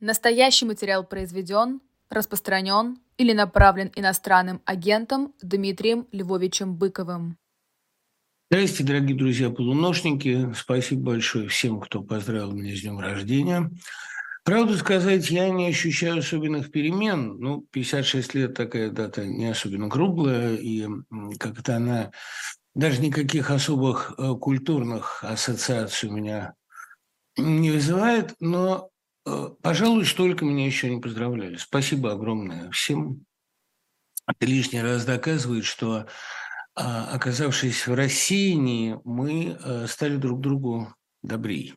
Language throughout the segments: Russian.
Настоящий материал произведен, распространен или направлен иностранным агентом Дмитрием Львовичем Быковым. Здравствуйте, дорогие друзья-полуношники. Спасибо большое всем, кто поздравил меня с днем рождения. Правду сказать, я не ощущаю особенных перемен. Ну, 56 лет такая дата не особенно круглая, и как-то она даже никаких особых э, культурных ассоциаций у меня не вызывает, но пожалуй, столько меня еще не поздравляли. Спасибо огромное всем. Это лишний раз доказывает, что, а, оказавшись в рассеянии, мы э, стали друг другу добрее.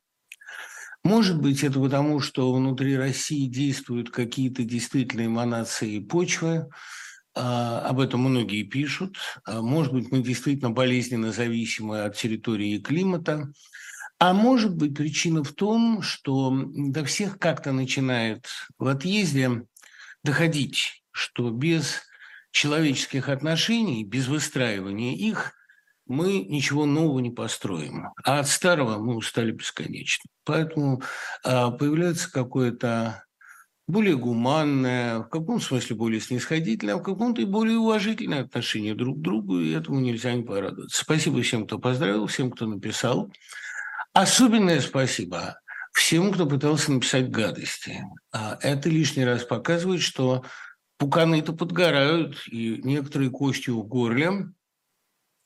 Может быть, это потому, что внутри России действуют какие-то действительно эманации почвы, а, об этом многие пишут. А, может быть, мы действительно болезненно зависимы от территории и климата. А может быть причина в том, что до всех как-то начинает в отъезде доходить, что без человеческих отношений, без выстраивания их, мы ничего нового не построим. А от старого мы устали бесконечно. Поэтому а, появляется какое-то более гуманное, в каком смысле более снисходительное, а в каком-то и более уважительное отношение друг к другу, и этому нельзя не порадоваться. Спасибо всем, кто поздравил, всем, кто написал. Особенное спасибо всем, кто пытался написать гадости. А это лишний раз показывает, что пуканы-то подгорают, и некоторые кости в горле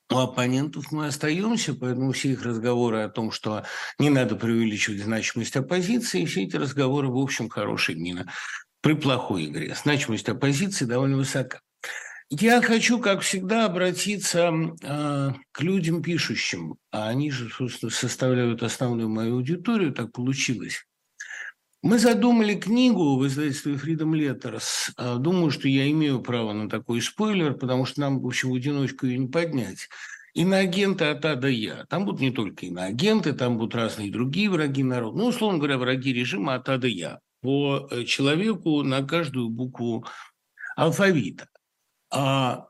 у оппонентов мы остаемся, поэтому все их разговоры о том, что не надо преувеличивать значимость оппозиции, все эти разговоры, в общем, хорошие мина при плохой игре. Значимость оппозиции довольно высока. Я хочу, как всегда, обратиться э, к людям пишущим. А они же, собственно, составляют основную мою аудиторию, так получилось. Мы задумали книгу в издательстве Freedom Letters. А, думаю, что я имею право на такой спойлер, потому что нам, в общем, в одиночку ее не поднять. И на агенты от А до Я. Там будут не только иноагенты, там будут разные другие враги народа. Ну, условно говоря, враги режима от А до Я. По э, человеку на каждую букву алфавита. А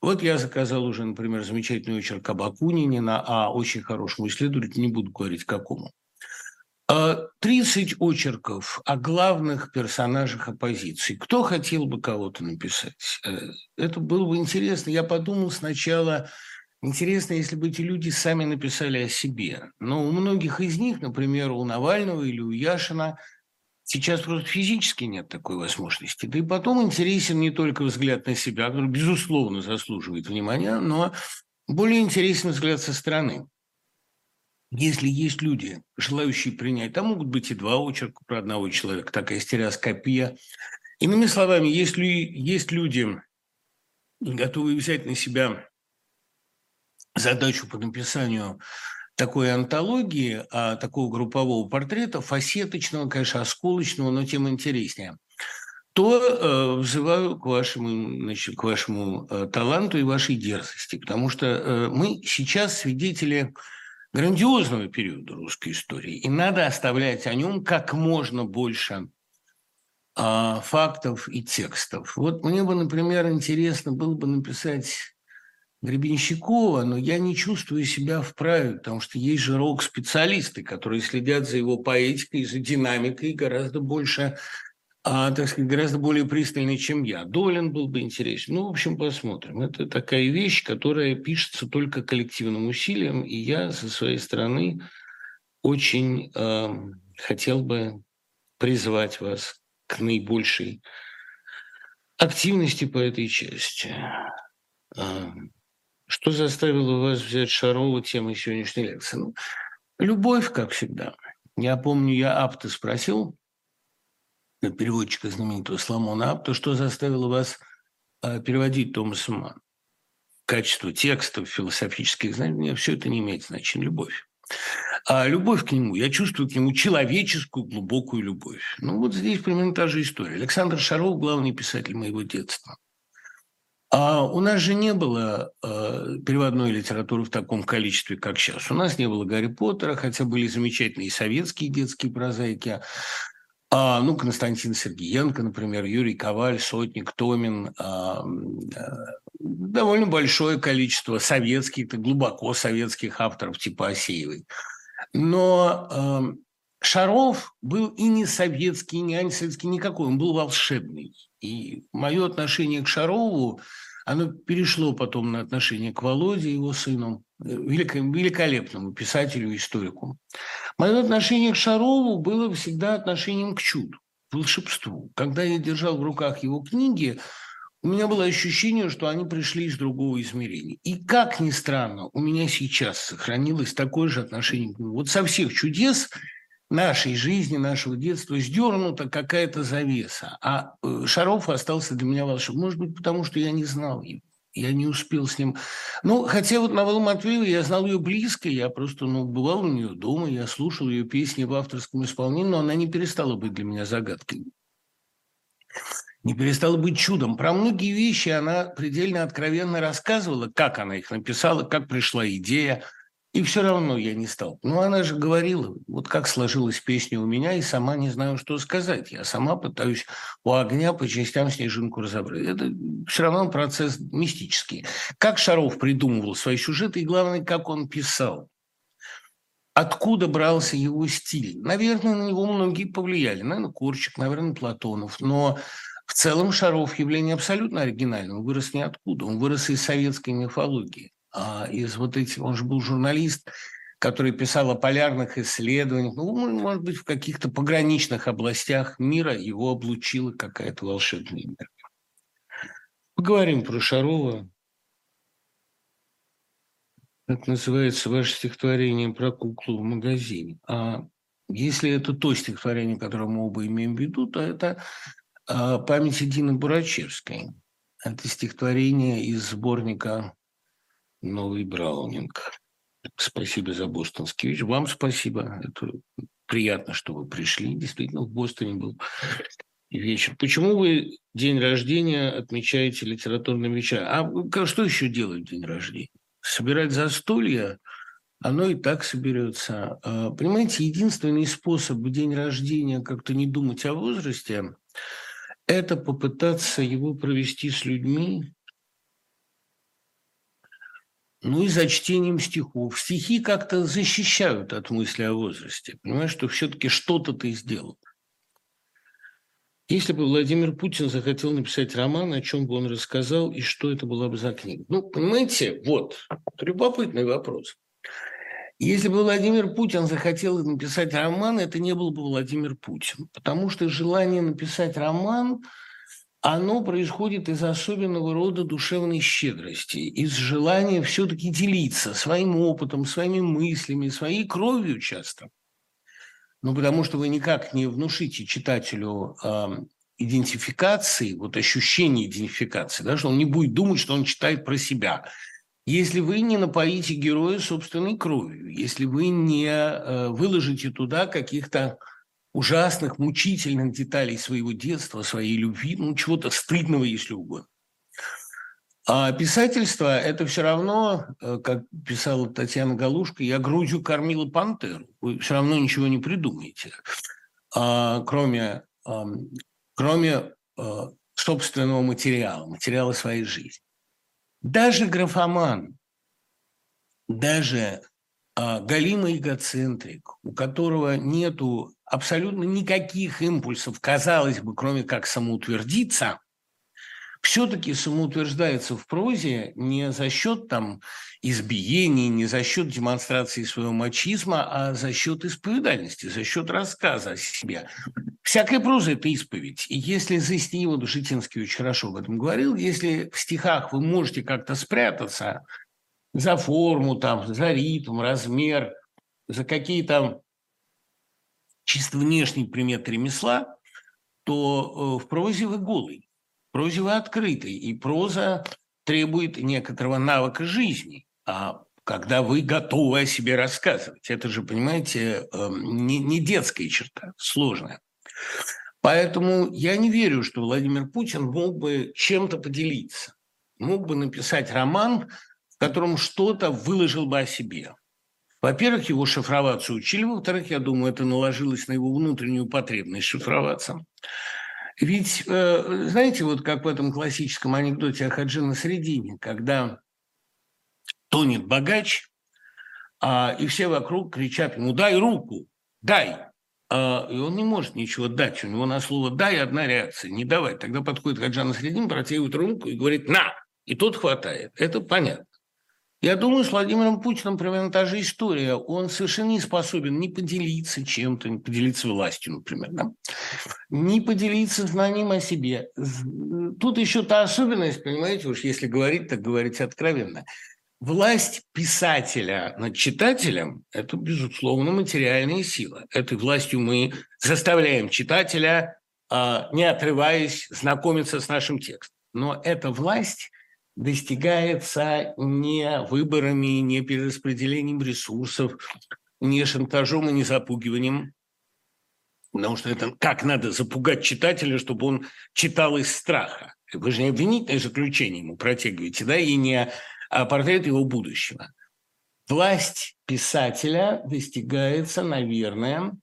вот я заказал уже, например, замечательный очерк об Акунине на А, очень хорошему исследователю, не буду говорить какому. 30 а, очерков о главных персонажах оппозиции. Кто хотел бы кого-то написать? Э, это было бы интересно. Я подумал сначала, интересно, если бы эти люди сами написали о себе. Но у многих из них, например, у Навального или у Яшина – Сейчас просто физически нет такой возможности. Да и потом интересен не только взгляд на себя, который, безусловно, заслуживает внимания, но более интересен взгляд со стороны. Если есть люди, желающие принять, там могут быть и два очерка про одного человека, такая стереоскопия. Иными словами, если есть люди, готовые взять на себя задачу по написанию такой антологии, а, такого группового портрета, фасеточного, конечно, осколочного, но тем интереснее, то э, взываю к вашему, значит, к вашему э, таланту и вашей дерзости, потому что э, мы сейчас свидетели грандиозного периода русской истории, и надо оставлять о нем как можно больше э, фактов и текстов. Вот мне бы, например, интересно было бы написать Гребенщикова, но я не чувствую себя вправе, потому что есть же рок-специалисты, которые следят за его поэтикой, за динамикой гораздо больше, а, так сказать, гораздо более пристально, чем я. Долин был бы интересен. Ну, в общем, посмотрим. Это такая вещь, которая пишется только коллективным усилием, и я со своей стороны очень э, хотел бы призвать вас к наибольшей активности по этой части. Что заставило вас взять Шарова темой сегодняшней лекции? Ну, любовь, как всегда. Я помню, я Апта спросил, переводчика знаменитого Соломона Апта, что заставило вас э, переводить Томаса Ман. Качество текстов, философических знаний, все это не имеет значения. Любовь. А любовь к нему, я чувствую к нему человеческую глубокую любовь. Ну вот здесь примерно та же история. Александр Шаров – главный писатель моего детства. А у нас же не было э, переводной литературы в таком количестве, как сейчас. У нас не было Гарри Поттера, хотя были замечательные советские детские прозаики. А, ну, Константин Сергеенко, например, Юрий Коваль, Сотник, Томин. А, довольно большое количество советских, глубоко советских авторов типа Асеевой. Но Шаров был и не советский, и не антисоветский, никакой, он был волшебный. И мое отношение к Шарову, оно перешло потом на отношение к Володе, его сыну, э, великолепному писателю и историку. Мое отношение к Шарову было всегда отношением к чуду, к волшебству. Когда я держал в руках его книги, у меня было ощущение, что они пришли из другого измерения. И как ни странно, у меня сейчас сохранилось такое же отношение к нему. Вот со всех чудес нашей жизни, нашего детства сдернута какая-то завеса. А э, Шаров остался для меня волшебным. Может быть, потому что я не знал его. Я не успел с ним... Ну, хотя вот Навалу Матвеева я знал ее близко, я просто, ну, бывал у нее дома, я слушал ее песни в авторском исполнении, но она не перестала быть для меня загадкой не перестала быть чудом. Про многие вещи она предельно откровенно рассказывала, как она их написала, как пришла идея. И все равно я не стал. Ну, она же говорила, вот как сложилась песня у меня, и сама не знаю, что сказать. Я сама пытаюсь у огня по частям снежинку разобрать. Это все равно процесс мистический. Как Шаров придумывал свои сюжеты, и главное, как он писал. Откуда брался его стиль? Наверное, на него многие повлияли. Наверное, Корчик, наверное, Платонов. Но в целом Шаров явление абсолютно оригинальное. Он вырос ниоткуда. Он вырос из советской мифологии. А из вот этих... Он же был журналист, который писал о полярных исследованиях. Ну, может быть, в каких-то пограничных областях мира его облучила какая-то волшебная энергия. Поговорим про Шарова. Как называется ваше стихотворение про куклу в магазине? А если это то стихотворение, которое мы оба имеем в виду, то это а, памяти Дины Бурачевской. Это стихотворение из сборника «Новый Браунинг». Спасибо за бостонский вечер. Вам спасибо. Это приятно, что вы пришли. Действительно, в Бостоне был вечер. Почему вы день рождения отмечаете литературным вечером? А что еще делать в день рождения? Собирать застолья? Оно и так соберется. А, понимаете, единственный способ в день рождения как-то не думать о возрасте – это попытаться его провести с людьми, ну и за чтением стихов. Стихи как-то защищают от мысли о возрасте. Понимаешь, что все-таки что-то ты сделал. Если бы Владимир Путин захотел написать роман, о чем бы он рассказал и что это была бы за книга? Ну, понимаете, вот, любопытный вопрос. Если бы Владимир Путин захотел написать роман, это не был бы Владимир Путин. Потому что желание написать роман, оно происходит из особенного рода душевной щедрости, из желания все-таки делиться своим опытом, своими мыслями, своей кровью часто. Ну, потому что вы никак не внушите читателю э, идентификации, вот ощущение идентификации, да, что он не будет думать, что он читает про себя – если вы не напоите героя собственной кровью, если вы не э, выложите туда каких-то ужасных, мучительных деталей своего детства, своей любви, ну, чего-то стыдного, если угодно. А писательство – это все равно, э, как писала Татьяна Галушка, я грудью кормила пантеру. Вы все равно ничего не придумаете, а, кроме, кроме э, собственного материала, материала своей жизни. Даже графоман, даже а, галимый эгоцентрик, у которого нету абсолютно никаких импульсов, казалось бы, кроме как самоутвердиться, все-таки самоутверждается в прозе не за счет там избиений, не за счет демонстрации своего мачизма, а за счет исповедальности, за счет рассказа о себе. Всякая проза – это исповедь. И если за вот Житинский очень хорошо об этом говорил, если в стихах вы можете как-то спрятаться за форму, там, за ритм, размер, за какие-то чисто внешние приметы ремесла, то э, в прозе вы голый, в прозе вы открытый, и проза требует некоторого навыка жизни. А когда вы готовы о себе рассказывать. Это же, понимаете, эм, не, не детская черта, сложная. Поэтому я не верю, что Владимир Путин мог бы чем-то поделиться. Мог бы написать роман, в котором что-то выложил бы о себе. Во-первых, его шифроваться учили. Во-вторых, я думаю, это наложилось на его внутреннюю потребность шифроваться. Ведь, э, знаете, вот как в этом классическом анекдоте о Хаджи на Средине, когда тонет богач, а, и все вокруг кричат ему «дай руку, дай». а, и он не может ничего дать. У него на слово «дай» одна реакция – не давать. Тогда подходит Хаджан Средин, протягивает руку и говорит «на!» И тот хватает. Это понятно. Я думаю, с Владимиром Путиным примерно та же история. Он совершенно не способен не поделиться чем-то, не поделиться властью, например, да? не поделиться знанием о себе. Тут еще та особенность, понимаете, уж если говорить, так говорить откровенно. Власть писателя над читателем – это, безусловно, материальная сила. Этой властью мы заставляем читателя, а, не отрываясь, знакомиться с нашим текстом. Но эта власть – достигается не выборами, не перераспределением ресурсов, не шантажом и не запугиванием. Потому что это как надо запугать читателя, чтобы он читал из страха. Вы же не обвинительное заключение ему протягиваете, да, и не а портрет его будущего. Власть писателя достигается, наверное,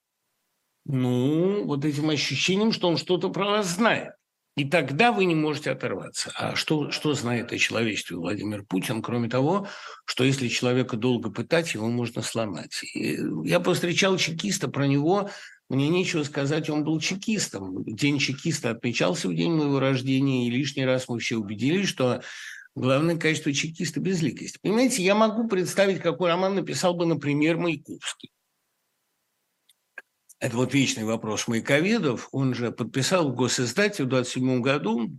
ну, вот этим ощущением, что он что-то про вас знает. И тогда вы не можете оторваться. А что, что знает о человечестве Владимир Путин, кроме того, что если человека долго пытать, его можно сломать. И я повстречал чекиста, про него мне нечего сказать, он был чекистом. День чекиста отмечался в день моего рождения, и лишний раз мы все убедились, что главное качество чекиста – безликость. Понимаете, я могу представить, какой роман написал бы, например, Маяковский. Это вот вечный вопрос Маяковедов. Он же подписал в госиздате в 27 году,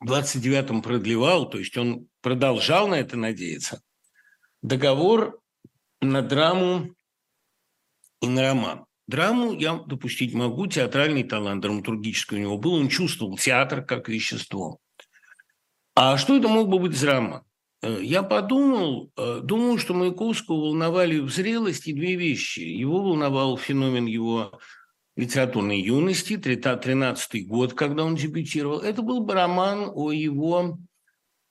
в 29-м продлевал, то есть он продолжал на это надеяться, договор на драму и на роман. Драму я допустить могу, театральный талант драматургический у него был, он чувствовал театр как вещество. А что это мог бы быть за роман? Э, я подумал, э, думаю, что Маяковского волновали в зрелости две вещи. Его волновал феномен его литературной юности, 13 год, когда он дебютировал. Это был бы роман о его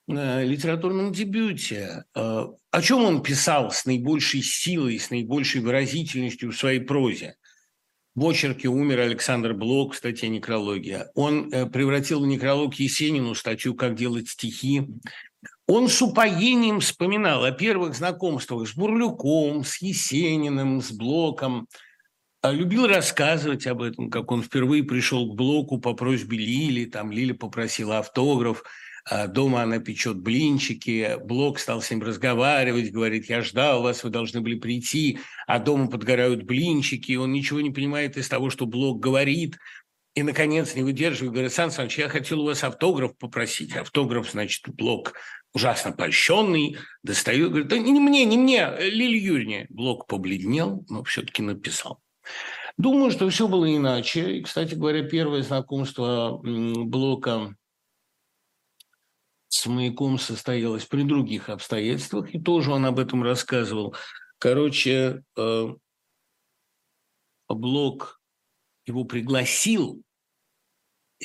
э, литературном дебюте. О чем он писал с наибольшей силой, с наибольшей выразительностью в своей прозе? В очерке умер Александр Блок, статья «Некрология». Он превратил в некролог Есенину статью «Как делать стихи». Он с упоением вспоминал о первых знакомствах с Бурлюком, с Есениным, с Блоком. А любил рассказывать об этом, как он впервые пришел к Блоку по просьбе Лили, там Лиля попросила автограф, а дома она печет блинчики, Блок стал с ним разговаривать, говорит, я ждал вас, вы должны были прийти, а дома подгорают блинчики, он ничего не понимает из того, что Блок говорит, и, наконец, не выдерживая, говорит, Сан Саныч, я хотел у вас автограф попросить. Автограф, значит, Блок ужасно польщенный, достает, говорит, да не мне, не мне, Лили Юрьевне. Блок побледнел, но все-таки написал. Думаю, что все было иначе. И, кстати говоря, первое знакомство Блока с маяком состоялось при других обстоятельствах, и тоже он об этом рассказывал. Короче, э, Блок его пригласил,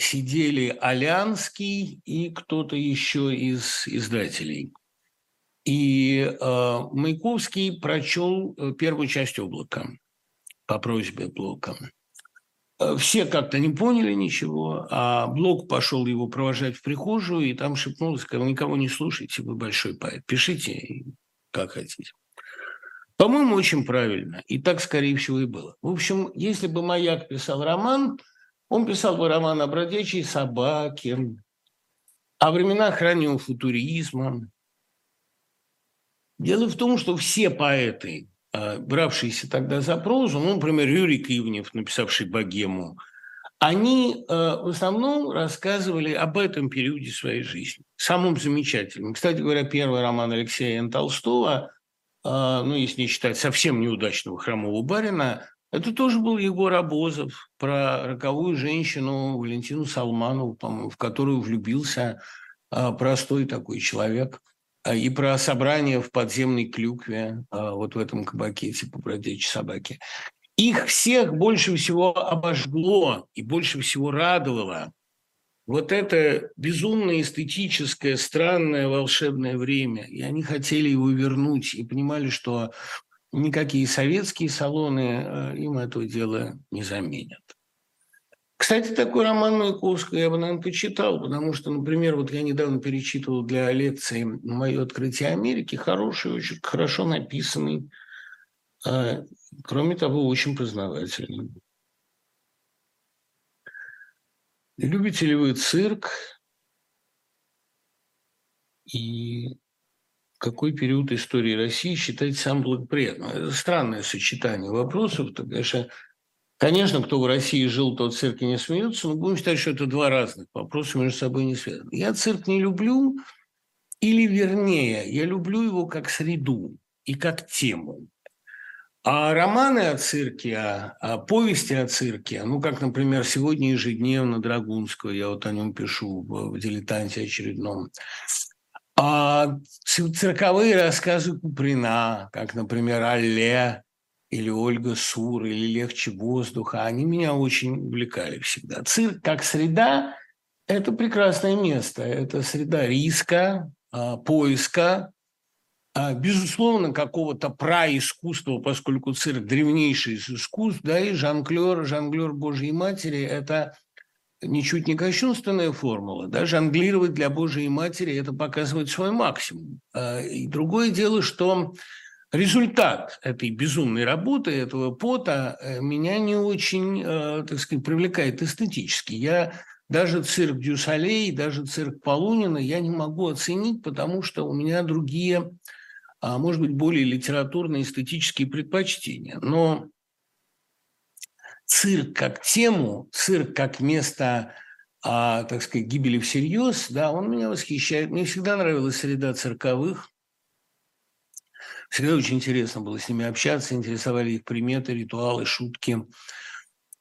сидели Алянский и кто-то еще из издателей. И э, Маяковский прочел э, первую часть «Облака» по просьбе Блока. Э, все как-то не поняли ничего, а Блок пошел его провожать в прихожую, и там шепнул, сказал, никого не слушайте, вы большой поэт, пишите, как хотите. По-моему, очень правильно. И так, скорее всего, и было. В общем, если бы Маяк писал роман, он писал бы роман о бродячей собаке, о временах раннего футуризма. Дело в том, что все поэты, а, бравшиеся тогда за прозу, ну, например, Юрий Ивнев, написавший «Богему», они а, в основном рассказывали об этом периоде своей жизни, самым замечательным. Кстати говоря, первый роман Алексея Н. Толстого – а, ну, если не считать совсем неудачного хромого барина, это тоже был Егор Обозов про роковую женщину Валентину по-моему, в которую влюбился а, простой такой человек. А, и про собрание в подземной клюкве, вот в этом кабаке типа бродячей собаки. Их всех больше всего обожгло и больше всего радовало вот это безумное эстетическое, странное, волшебное время. И они хотели его вернуть и понимали, что никакие советские салоны э, им этого дела не заменят. Кстати, такой роман Маяковского я бы, наверное, почитал, потому что, например, вот я недавно перечитывал для лекции «Мое открытие Америки», хороший, очень хорошо написанный а, кроме того, очень познавательный. Любите ли вы цирк? И какой период истории России считаете самым благоприятным? Это странное сочетание вопросов. То, конечно, конечно, кто в России жил, тот в цирке не смеется, но будем считать, что это два разных вопроса, между собой не связаны. Я цирк не люблю, или вернее, я люблю его как среду и как тему. А романы о цирке, а, а повести о цирке, ну, как, например, сегодня ежедневно Драгунского, я вот о нем пишу в, в «Дилетанте» очередном, а цирковые рассказы Куприна, как, например, «Алле», или Ольга Сур, или «Легче воздуха», они меня очень увлекали всегда. Цирк как среда – это прекрасное место. Это среда риска, а, поиска, а, безусловно, какого-то праискусства, поскольку цирк – древнейший из искусств, да, и жонглер, жонглер Божьей Матери – это ничуть не кощунственная формула. Да? Жонглировать для Божьей Матери – это показывать свой максимум. А, и другое дело, что результат этой безумной работы, этого пота э, меня не очень, э, так сказать, привлекает эстетически. Я даже цирк Дюсалей, даже цирк Полунина я не могу оценить, потому что у меня другие, а, может быть, более литературные, эстетические предпочтения. Но цирк как тему, цирк как место, а, так сказать, гибели всерьез, да, он меня восхищает. Мне всегда нравилась среда цирковых. Всегда очень интересно было с ними общаться, интересовали их приметы, ритуалы, шутки.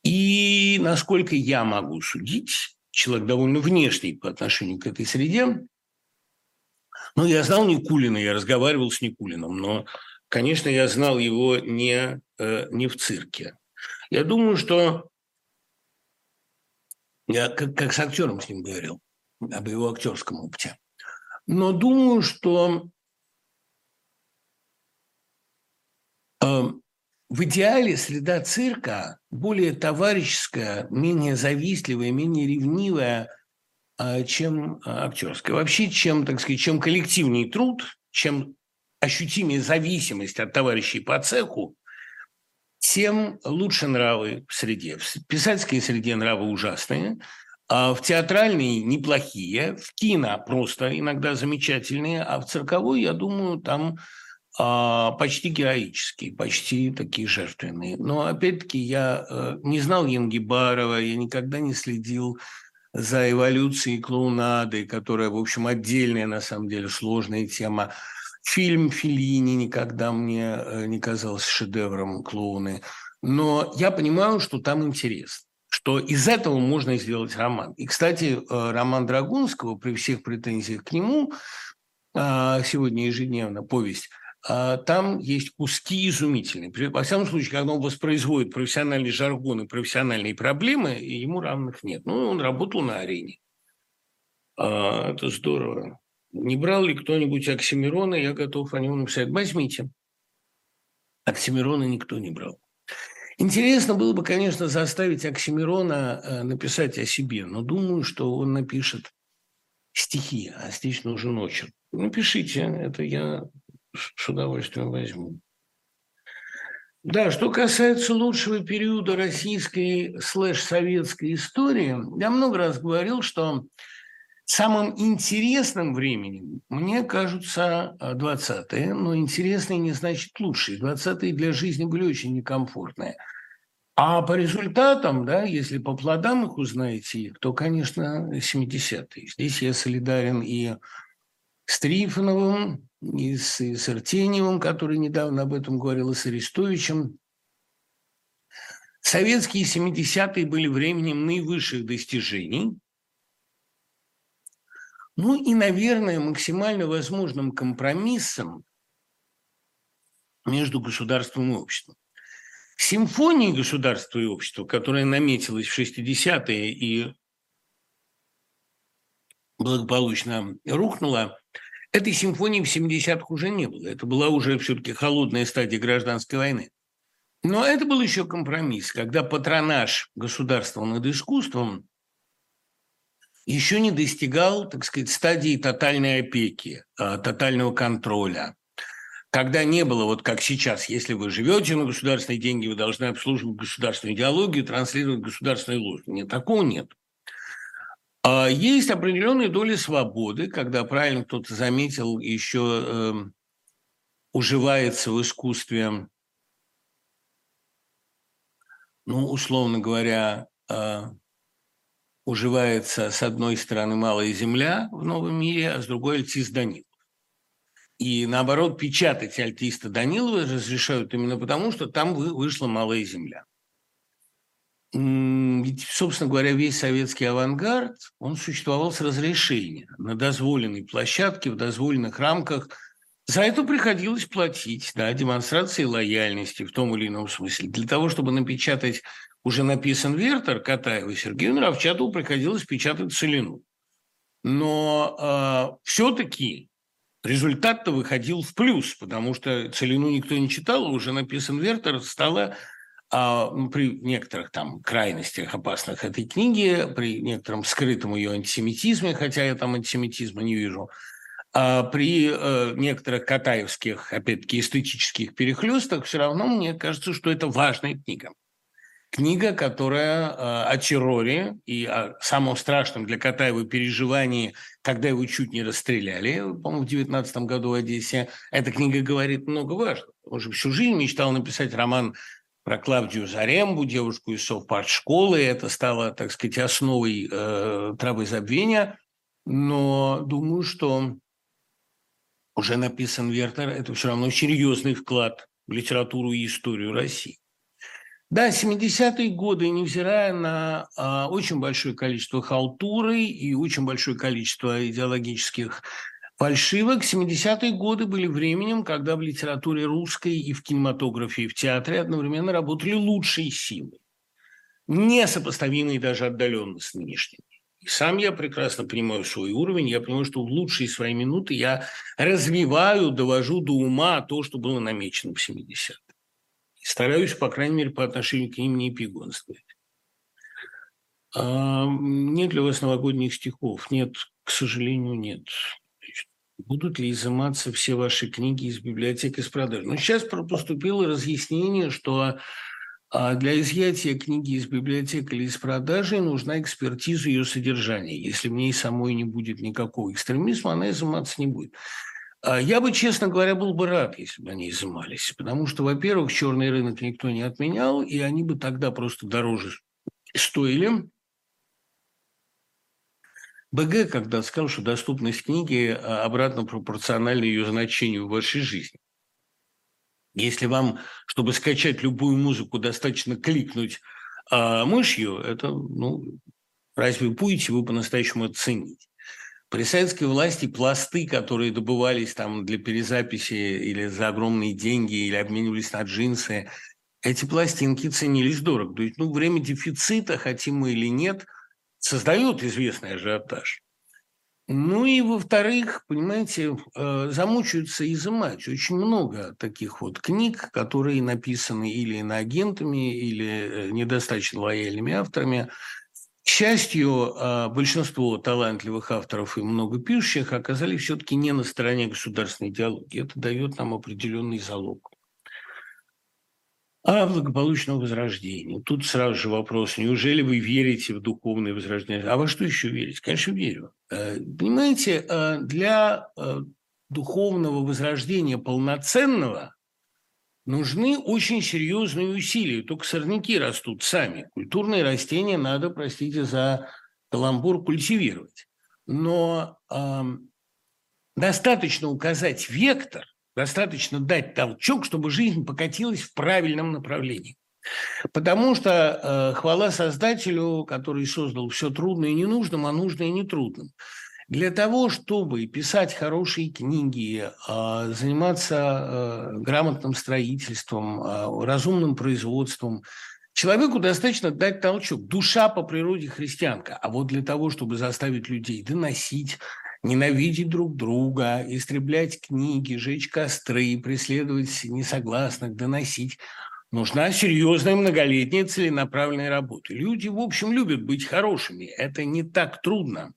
И насколько я могу судить, человек довольно внешний по отношению к этой среде, ну, я знал Никулина, я разговаривал с Никулиным, но, конечно, я знал его не, э, не в цирке. Я думаю, что я как, как с актером с ним говорил, об его актерском опыте. Но думаю, что э, в идеале среда цирка более товарищеская, менее завистливая, менее ревнивая, э, чем актерская. Вообще, чем, так сказать, чем коллективный труд, чем ощутимее зависимость от товарищей по цеху, тем лучше нравы в среде. В писательской среде нравы ужасные, а в театральной неплохие, в кино просто иногда замечательные, а в цирковой, я думаю, там а, почти героические, почти такие жертвенные. Но опять-таки я э, не знал Янгибарова, я никогда не следил за эволюцией клоунады, которая, в общем, отдельная, на самом деле, сложная тема. Фильм Филини никогда мне э, не казался шедевром клоуны. Но я понимаю, что там интересно что из этого можно сделать роман. И, кстати, э, роман Драгунского, при всех претензиях к нему, а, сегодня ежедневно повесть, там есть куски изумительные. Во всяком случае, когда он воспроизводит профессиональный жаргон и профессиональные проблемы, ему равных нет. Ну, он работал на арене. А, это здорово. Не брал ли кто-нибудь Оксимирона, я готов о нем написать. Возьмите. Оксимирона никто не брал. Интересно было бы, конечно, заставить Оксимирона э, написать о себе, но думаю, что он напишет стихи, а здесь нужен очерк. Напишите, это я с удовольствием возьму. Да, что касается лучшего периода российской слэш-советской истории, я много раз говорил, что Самым интересным временем мне кажутся 20-е, но интересные не значит лучшие. 20-е для жизни были очень некомфортные. А по результатам, да, если по плодам их узнаете, то, конечно, 70-е. Здесь я солидарен и с Трифоновым, и с, и с Артеньевым, который недавно об этом говорил, и с Арестовичем. Советские 70-е были временем наивысших достижений – ну и, наверное, максимально возможным компромиссом между государством и обществом. Симфония государства и общества, которая наметилась в 60-е и благополучно рухнула, этой симфонии в 70-х уже не было. Это была уже все-таки холодная стадия гражданской войны. Но это был еще компромисс, когда патронаж государства над искусством еще не достигал, так сказать, стадии тотальной опеки, а, тотального контроля. когда не было, вот как сейчас, если вы живете на государственные деньги, вы должны обслуживать государственную идеологию, транслировать государственные ложь. Нет, такого нет. А есть определенные доли свободы, когда, правильно кто-то заметил, еще э, уживается в искусстве, ну, условно говоря, э, уживается с одной стороны малая земля в новом мире, а с другой альтист Данилов. И наоборот, печатать альтиста Данилова разрешают именно потому, что там вышла малая земля. Ведь, собственно говоря, весь советский авангард, он существовал с разрешения на дозволенной площадке, в дозволенных рамках. За это приходилось платить, да, демонстрации лояльности в том или ином смысле. Для того, чтобы напечатать уже написан Вертер Катаева Сергею Нравчатову приходилось печатать целину. Но э, все-таки результат-то выходил в плюс, потому что целину никто не читал, а уже написан Вертер, стало а, при некоторых там крайностях опасных этой книги, при некотором скрытом ее антисемитизме, хотя я там антисемитизма не вижу, а при э, некоторых катаевских, опять-таки, эстетических перехлестах, все равно мне кажется, что это важная книга книга, которая э, о терроре и о самом страшном для Катаева переживании, когда его чуть не расстреляли, по-моему, в 19 году в Одессе. Эта книга говорит много важного. Он же всю жизнь мечтал написать роман про Клавдию Зарембу, девушку из совпартшколы. Это стало, так сказать, основой э, травы забвения. Но думаю, что уже написан Вертер, это все равно серьезный вклад в литературу и историю России. Да, 70-е годы, невзирая на а, очень большое количество халтуры и очень большое количество идеологических фальшивок, 70-е годы были временем, когда в литературе русской и в кинематографе, и в театре одновременно работали лучшие силы, несопоставимые даже отдаленно с нынешними. И сам я прекрасно понимаю свой уровень, я понимаю, что в лучшие свои минуты я развиваю, довожу до ума то, что было намечено в 70-е. Стараюсь, по крайней мере, по отношению к ним не эпигонствовать. А нет ли у вас новогодних стихов? Нет, к сожалению, нет. Будут ли изыматься все ваши книги из библиотек из продажи? Но сейчас поступило разъяснение, что а, для изъятия книги из библиотеки или из продажи нужна экспертиза ее содержания. Если в ней самой не будет никакого экстремизма, она изыматься не будет. А я бы, честно говоря, был бы рад, если бы они изымались, потому что, во-первых, черный рынок никто не отменял, и они бы тогда просто дороже стоили. БГ когда сказал, что доступность книги а, обратно пропорциональна ее значению в вашей жизни. Если вам, чтобы скачать любую музыку, достаточно кликнуть а, мышью, это, ну, разве будете вы по-настоящему оценить? При советской власти пласты, которые добывались там для перезаписи или за огромные деньги, или обменивались на джинсы, эти пластинки ценились дорого. То есть, ну, время дефицита, хотим мы или нет, создает известный ажиотаж. Ну и, во-вторых, понимаете, э, замучаются изымать. Очень много таких вот книг, которые написаны или иноагентами, или э, недостаточно лояльными авторами – к счастью, а, большинство талантливых авторов и много пишущих оказались все-таки не на стороне государственной идеологии. Это дает нам определенный залог. А благополучного возрождения. Тут сразу же вопрос, неужели вы верите в духовное возрождение? А во что еще верить? Конечно, верю. Э, понимаете, э, для э, духовного возрождения полноценного – нужны очень серьезные усилия. Только сорняки растут сами. Культурные растения надо, простите за каламбур, культивировать. Но э, достаточно указать вектор, достаточно дать толчок, чтобы жизнь покатилась в правильном направлении. Потому что э, хвала Создателю, который создал все трудное и ненужным, а нужное и нетрудным. Для того, чтобы писать хорошие книги, а, заниматься а, грамотным строительством, а, разумным производством, человеку достаточно дать толчок. Душа по природе христианка. А вот для того, чтобы заставить людей доносить, ненавидеть друг друга, истреблять книги, жечь костры, преследовать несогласных, доносить, нужна серьезная многолетняя целенаправленная работа. Люди, в общем, любят быть хорошими. Это не так трудно.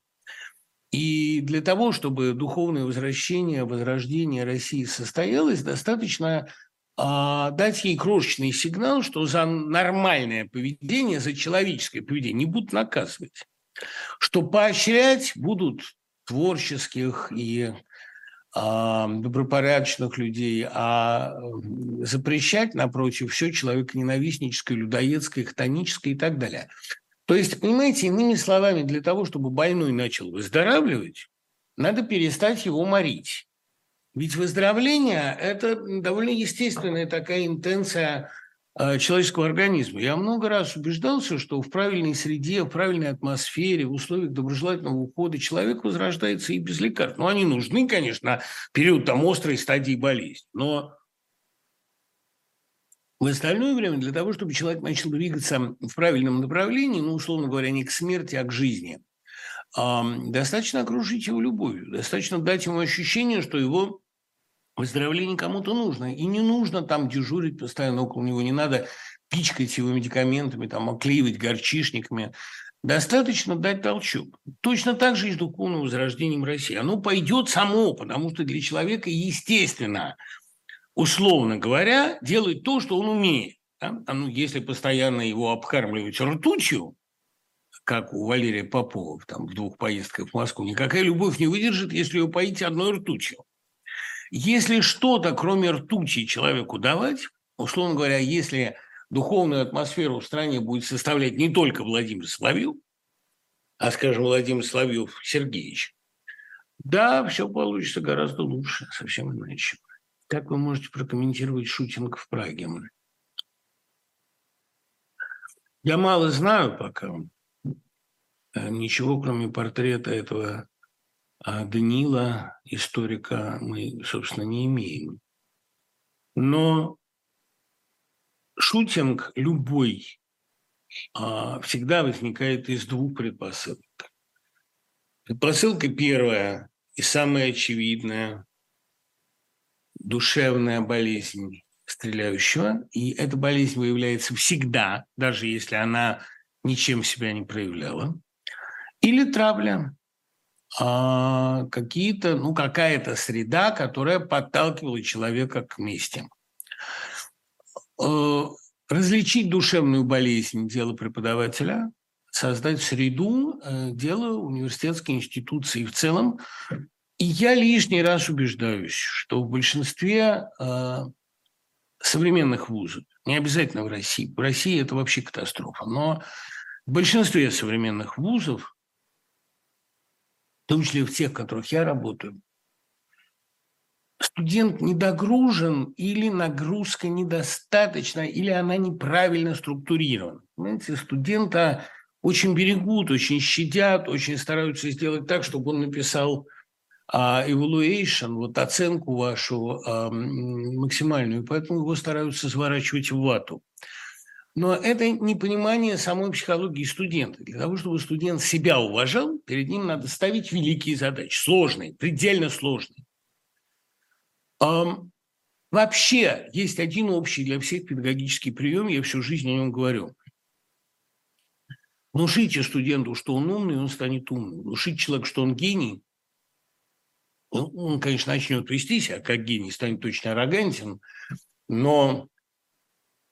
И для того, чтобы духовное возвращение, возрождение России состоялось, достаточно а, дать ей крошечный сигнал, что за нормальное поведение, за человеческое поведение не будут наказывать, что поощрять будут творческих и а, добропорядочных людей, а запрещать, напротив, все человеконенавистническое, людоедское, хтоническое и так далее. То есть, понимаете, иными словами, для того, чтобы больной начал выздоравливать, надо перестать его морить. Ведь выздоровление – это довольно естественная такая интенция э, человеческого организма. Я много раз убеждался, что в правильной среде, в правильной атмосфере, в условиях доброжелательного ухода человек возрождается и без лекарств. Ну, они нужны, конечно, на период там острой стадии болезни, но в остальное время для того, чтобы человек начал двигаться в правильном направлении, ну, условно говоря, не к смерти, а к жизни, достаточно окружить его любовью, достаточно дать ему ощущение, что его выздоровление кому-то нужно. И не нужно там дежурить постоянно около него, не надо пичкать его медикаментами, там, оклеивать горчишниками. Достаточно дать толчок. Точно так же и с духовным возрождением России. Оно пойдет само, потому что для человека естественно – условно говоря, делает то, что он умеет. Да? Ну, если постоянно его обкармливать ртутью, как у Валерия Попова там, в двух поездках в Москву, никакая любовь не выдержит, если ее поить одной ртутью. Если что-то, кроме ртути, человеку давать, условно говоря, если духовную атмосферу в стране будет составлять не только Владимир Соловьев, а, скажем, Владимир Соловьев Сергеевич, да, все получится гораздо лучше, совсем иначе. Как вы можете прокомментировать шутинг в Праге? Я мало знаю пока. Э, ничего, кроме портрета этого а, Данила, историка, мы, собственно, не имеем. Но шутинг любой а, всегда возникает из двух предпосылок. Предпосылка первая и самая очевидная душевная болезнь стреляющего, и эта болезнь выявляется всегда, даже если она ничем себя не проявляла, или травля, а какие-то, ну, какая-то среда, которая подталкивала человека к мести. Э, различить душевную болезнь – дело преподавателя, создать среду – дело университетской институции в целом, и я лишний раз убеждаюсь, что в большинстве э, современных вузов, не обязательно в России, в России это вообще катастрофа, но в большинстве современных вузов, в том числе в тех, в которых я работаю, студент недогружен или нагрузка недостаточна, или она неправильно структурирована. Понимаете, студента очень берегут, очень щадят, очень стараются сделать так, чтобы он написал а evaluation, вот оценку вашу максимальную, поэтому его стараются сворачивать в вату. Но это непонимание самой психологии студента. Для того, чтобы студент себя уважал, перед ним надо ставить великие задачи, сложные, предельно сложные. Вообще есть один общий для всех педагогический прием, я всю жизнь о нем говорю. Внушите студенту, что он умный, он станет умным. Внушите человеку, что он гений, он, конечно, начнет вести себя как гений, станет точно аррогантен, но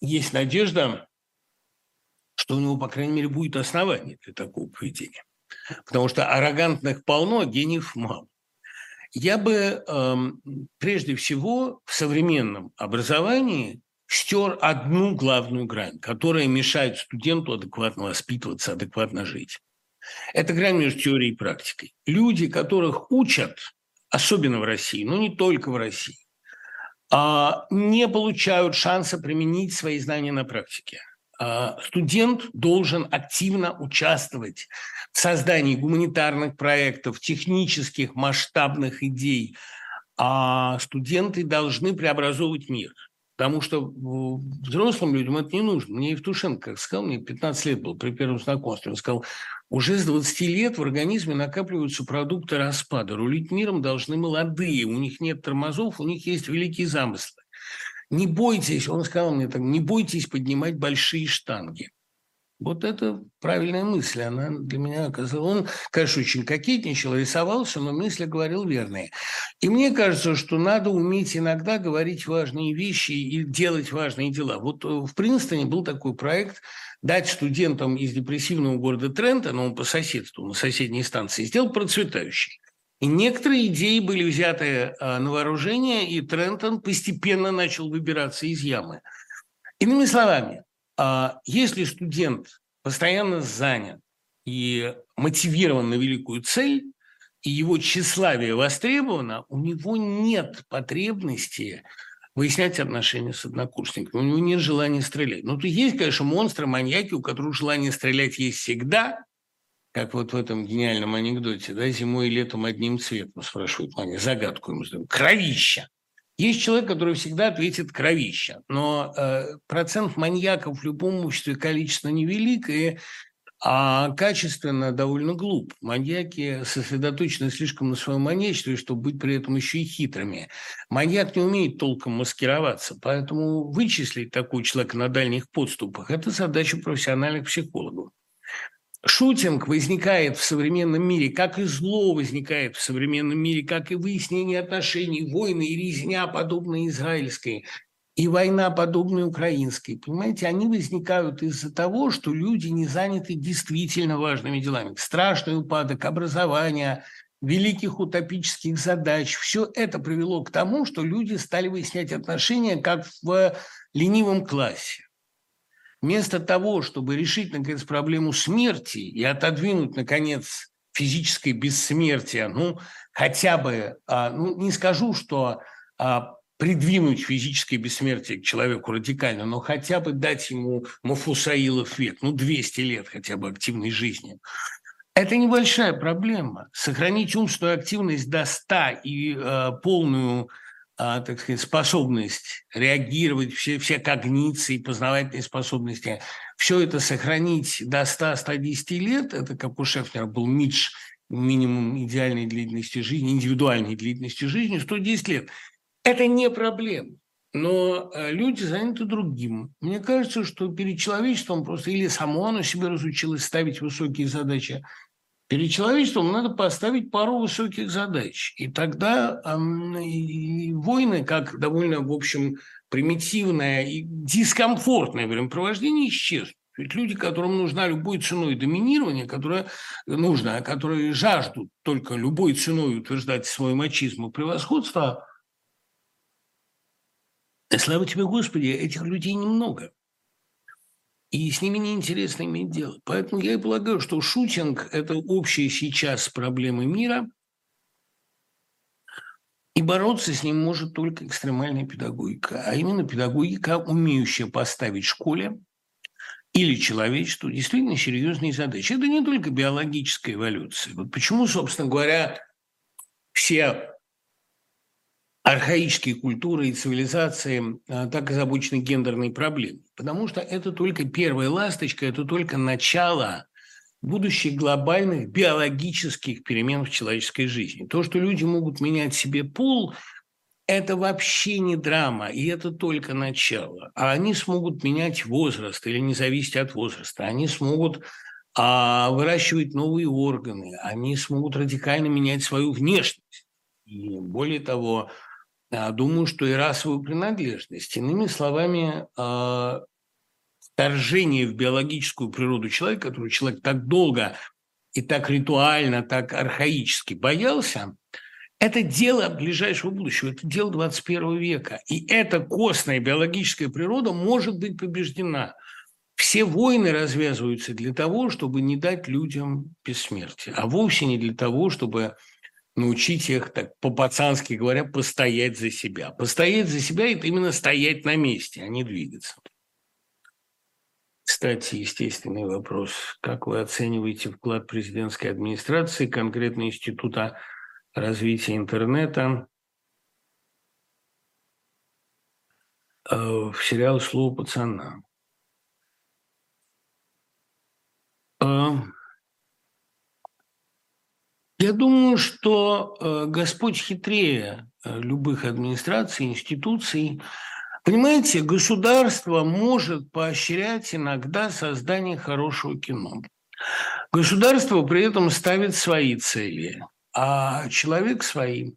есть надежда, что у него, по крайней мере, будет основание для такого поведения. Потому что аррогантных полно, а гениев мало. Я бы э, прежде всего в современном образовании стер одну главную грань, которая мешает студенту адекватно воспитываться, адекватно жить. Это грань между теорией и практикой. Люди, которых учат особенно в России, но не только в России, а, не получают шанса применить свои знания на практике. А, студент должен активно участвовать в создании гуманитарных проектов, технических, масштабных идей, а студенты должны преобразовывать мир. Потому что взрослым людям это не нужно. Мне Евтушенко как сказал, мне 15 лет был при первом знакомстве, он сказал, уже с 20 лет в организме накапливаются продукты распада. Рулить миром должны молодые, у них нет тормозов, у них есть великие замыслы. Не бойтесь, он сказал мне так, не бойтесь поднимать большие штанги. Вот это правильная мысль, она для меня оказалась... Он, конечно, очень кокетничал, рисовался, но мысли говорил верные. И мне кажется, что надо уметь иногда говорить важные вещи и делать важные дела. Вот э, в Принстоне был такой проект дать студентам из депрессивного города Трента, но он по соседству, на соседней станции, сделать процветающий. И некоторые идеи были взяты а, на вооружение, и Трентон постепенно начал выбираться из ямы. Иными словами, если студент постоянно занят и мотивирован на великую цель, и его тщеславие востребовано, у него нет потребности выяснять отношения с однокурсниками. У него нет желания стрелять. Ну, то есть, конечно, монстры, маньяки, у которых желание стрелять есть всегда, как вот в этом гениальном анекдоте, да, зимой и летом одним цветом, спрашивают Маня, загадку ему задаем. Кровища. Есть человек, который всегда ответит кровища, но э, процент маньяков в любом обществе количественно невелик, и а качественно довольно глуп. Маньяки сосредоточены слишком на своем маньячестве, чтобы быть при этом еще и хитрыми. Маньяк не умеет толком маскироваться, поэтому вычислить такого человека на дальних подступах – это задача профессиональных психологов. Шутинг возникает в современном мире, как и зло возникает в современном мире, как и выяснение отношений, войны и резня, подобные израильской, и война, подобная украинской. Понимаете, они возникают из-за того, что люди не заняты действительно важными делами. Страшный упадок образования, великих утопических задач. Все это привело к тому, что люди стали выяснять отношения, как в ленивом классе. Вместо того, чтобы решить, наконец, проблему смерти и отодвинуть, наконец, физическое бессмертие, ну, хотя бы, а, ну, не скажу, что а, придвинуть физическое бессмертие к человеку радикально, но хотя бы дать ему Мафусаилов век, ну, 200 лет хотя бы активной жизни. Это небольшая проблема. Сохранить умственную активность до 100 и э, полную а, так сказать, способность реагировать, все, все когниции, познавательные способности, все это сохранить до 100-110 лет, это как у Шефнера был Мидж, минимум идеальной длительности жизни, индивидуальной длительности жизни, 110 лет. Это не проблема. Но э, люди заняты другим. Мне кажется, что перед человечеством просто или само оно себе разучилось ставить высокие задачи, Перед человечеством надо поставить пару высоких задач. И тогда э, и войны, как довольно, в общем, примитивное и дискомфортное времяпровождение, исчезнут. Ведь люди, которым нужна любой ценой доминирование, которое нужно, которые жаждут только любой ценой утверждать свой мачизм и превосходство, слава тебе, Господи, этих людей немного и с ними неинтересно иметь дело. Поэтому я и полагаю, что шутинг – это общая сейчас проблема мира, и бороться с ним может только экстремальная педагогика, а именно педагогика, умеющая поставить школе или человечеству действительно серьезные задачи. Это не только биологическая эволюция. Вот почему, собственно говоря, все архаические культуры и цивилизации а, так озабочены гендерной проблемой. Потому что это только первая ласточка, это только начало будущих глобальных биологических перемен в человеческой жизни. То, что люди могут менять себе пол, это вообще не драма, и это только начало. А они смогут менять возраст или не зависеть от возраста. Они смогут а, выращивать новые органы, они смогут радикально менять свою внешность. И более того, думаю, что и расовую принадлежность. Иными словами, а, вторжение в биологическую природу человека, который человек так долго и так ритуально, так архаически боялся, это дело ближайшего будущего, это дело 21 века. И эта костная биологическая природа может быть побеждена. Все войны развязываются для того, чтобы не дать людям бессмертия, а вовсе не для того, чтобы научить их, так по-пацански говоря, постоять за себя. Постоять за себя – это именно стоять на месте, а не двигаться. Кстати, естественный вопрос. Как вы оцениваете вклад президентской администрации, конкретно Института развития интернета, э, в сериал «Слово пацана»? Я думаю, что э, Господь хитрее э, любых администраций, институций. Понимаете, государство может поощрять иногда создание хорошего кино. Государство при этом ставит свои цели, а человек свои.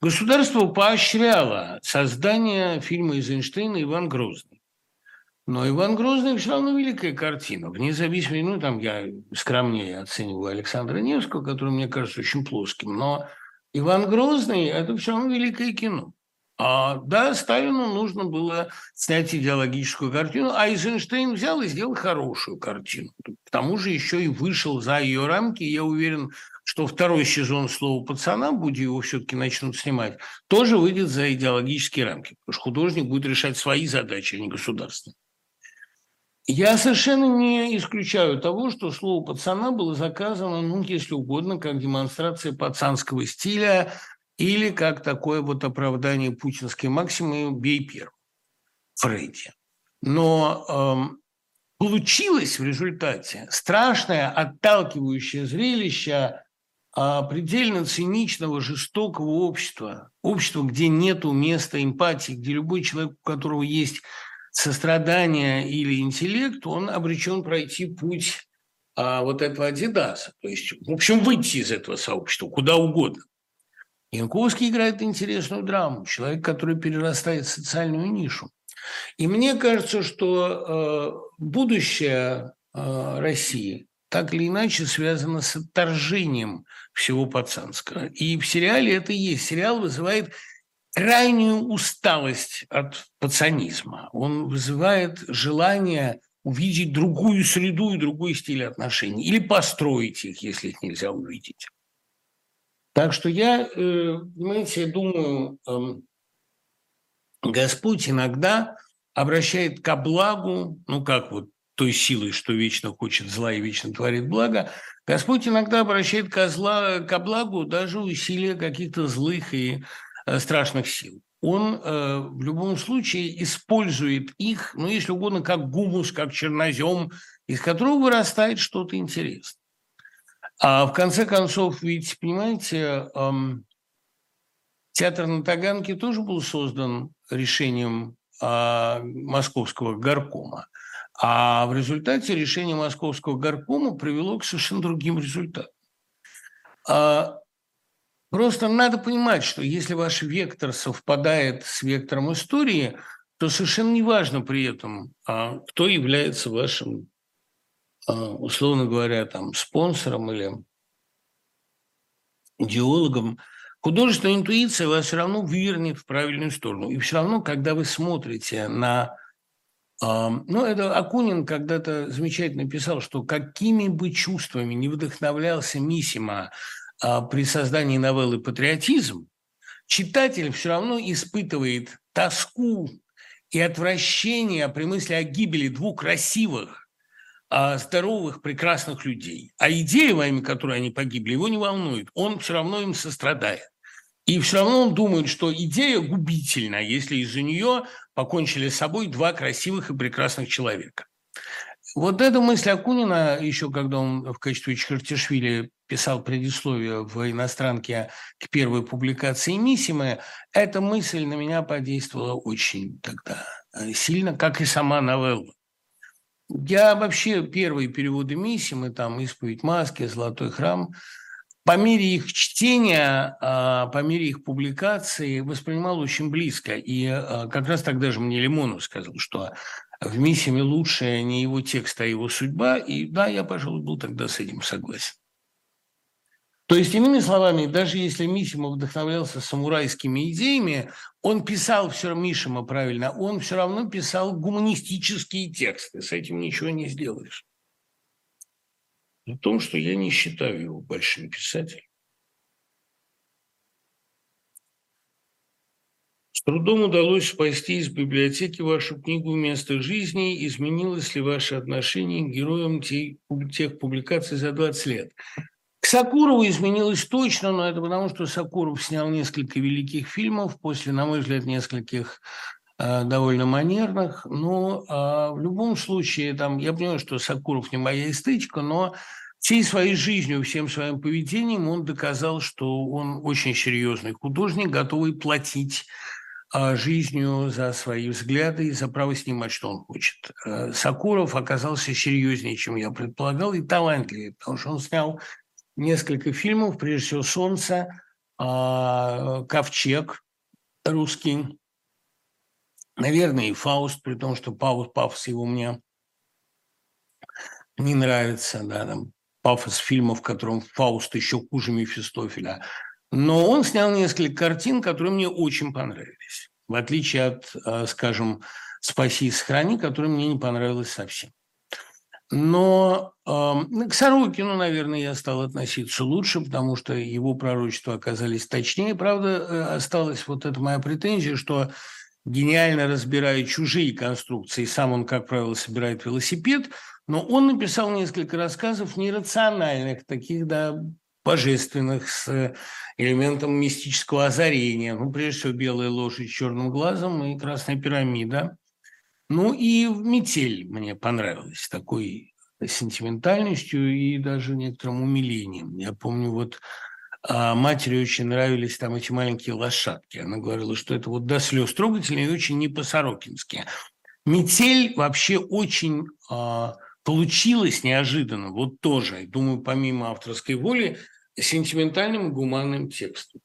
Государство поощряло создание фильма Эйзенштейна «Иван Грозный». Но Иван Грозный все равно великая картина. Вне зависимости, ну, там я скромнее оцениваю Александра Невского, который мне кажется очень плоским, но Иван Грозный – это все равно великое кино. А, да, Сталину нужно было снять идеологическую картину, а Эйзенштейн взял и сделал хорошую картину. К тому же еще и вышел за ее рамки. Я уверен, что второй сезон «Слова пацана», будь его все-таки начнут снимать, тоже выйдет за идеологические рамки, потому что художник будет решать свои задачи, а не государственные. Я совершенно не исключаю того, что слово «пацана» было заказано, ну, если угодно, как демонстрация пацанского стиля или как такое вот оправдание путинской максимы «бей первым» Фрейде. Но эм, получилось в результате страшное, отталкивающее зрелище а, предельно циничного, жестокого общества, общества, где нет места эмпатии, где любой человек, у которого есть сострадание или интеллект, он обречен пройти путь а, вот этого Адидаса. То есть, в общем, выйти из этого сообщества куда угодно. Янковский играет интересную драму. Человек, который перерастает в социальную нишу. И мне кажется, что э, будущее э, России так или иначе связано с отторжением всего пацанского. И в сериале это есть. Сериал вызывает крайнюю усталость от пацанизма. Он вызывает желание увидеть другую среду и другой стиль отношений. Или построить их, если их нельзя увидеть. Так что я, э, понимаете, думаю, эм, Господь иногда обращает ко благу, ну как вот той силой, что вечно хочет зла и вечно творит благо, Господь иногда обращает ко, зла, ко благу даже усилия каких-то злых и страшных сил. Он э, в любом случае использует их, ну, если угодно, как гумус, как чернозем, из которого вырастает что-то интересное. А в конце концов, ведь, понимаете, эм, театр на Таганке тоже был создан решением э, московского горкома. А в результате решение московского горкома привело к совершенно другим результатам. А Просто надо понимать, что если ваш вектор совпадает с вектором истории, то совершенно не важно при этом, а, кто является вашим, а, условно говоря, там, спонсором или идеологом. Художественная интуиция вас все равно вывернет в правильную сторону. И все равно, когда вы смотрите на... А, ну, это Акунин когда-то замечательно писал, что какими бы чувствами не вдохновлялся Мисима при создании новеллы «Патриотизм», читатель все равно испытывает тоску и отвращение при мысли о гибели двух красивых, а, здоровых, прекрасных людей. А идея, во имя которой они погибли, его не волнует. Он все равно им сострадает. И все равно он думает, что идея губительна, если из-за нее покончили с собой два красивых и прекрасных человека. Вот эта мысль Акунина, еще когда он в качестве Чхартишвили писал предисловие в «Иностранке» к первой публикации «Миссимы», эта мысль на меня подействовала очень тогда э, сильно, как и сама новелла. Я вообще первые переводы Миссимы, там «Исповедь маски», «Золотой храм», по мере их чтения, а, по мере их публикации воспринимал очень близко. И э, как раз тогда же мне Лимонов сказал, что в Миссиме лучшее не его текст, а его судьба. И да, я, пожалуй, был тогда с этим согласен. То есть, иными словами, даже если Мисима вдохновлялся самурайскими идеями, он писал все равно, Мишима правильно, он все равно писал гуманистические тексты. С этим ничего не сделаешь. В том, что я не считаю его большим писателем. Трудом удалось спасти из библиотеки вашу книгу «Место жизни». Изменилось ли ваше отношение к героям тех, публикаций за 20 лет? К Сакурову изменилось точно, но это потому, что Сакуров снял несколько великих фильмов, после, на мой взгляд, нескольких э, довольно манерных. Но э, в любом случае, там, я понимаю, что Сакуров не моя эстетика, но всей своей жизнью, всем своим поведением он доказал, что он очень серьезный художник, готовый платить жизнью, за свои взгляды и за право снимать, что он хочет. Э, Сакуров оказался серьезнее, чем я предполагал, и талантливее, потому что он снял несколько фильмов, прежде всего «Солнце», а, «Ковчег» русский, наверное, и «Фауст», при том, что Павус, пафос его мне не нравится, да, там пафос фильмов, в котором Фауст еще хуже Мефистофеля – но он снял несколько картин, которые мне очень понравились. В отличие от, э, скажем, «Спаси и сохрани», которая мне не понравилась совсем. Но э, к Сорокину, наверное, я стал относиться лучше, потому что его пророчества оказались точнее. Правда, э, осталась вот эта моя претензия, что гениально разбирая чужие конструкции, сам он, как правило, собирает велосипед, но он написал несколько рассказов нерациональных, таких, да, божественных, с элементом мистического озарения. Ну, прежде всего, белая лошадь с черным глазом и красная пирамида. Ну, и «Метель» мне понравилась такой сентиментальностью и даже некоторым умилением. Я помню, вот а матери очень нравились там эти маленькие лошадки. Она говорила, что это вот до слез трогательно и очень не по-сорокински. «Метель» вообще очень а, получилась неожиданно, вот тоже, думаю, помимо авторской воли, сентиментальным гуманным текстом.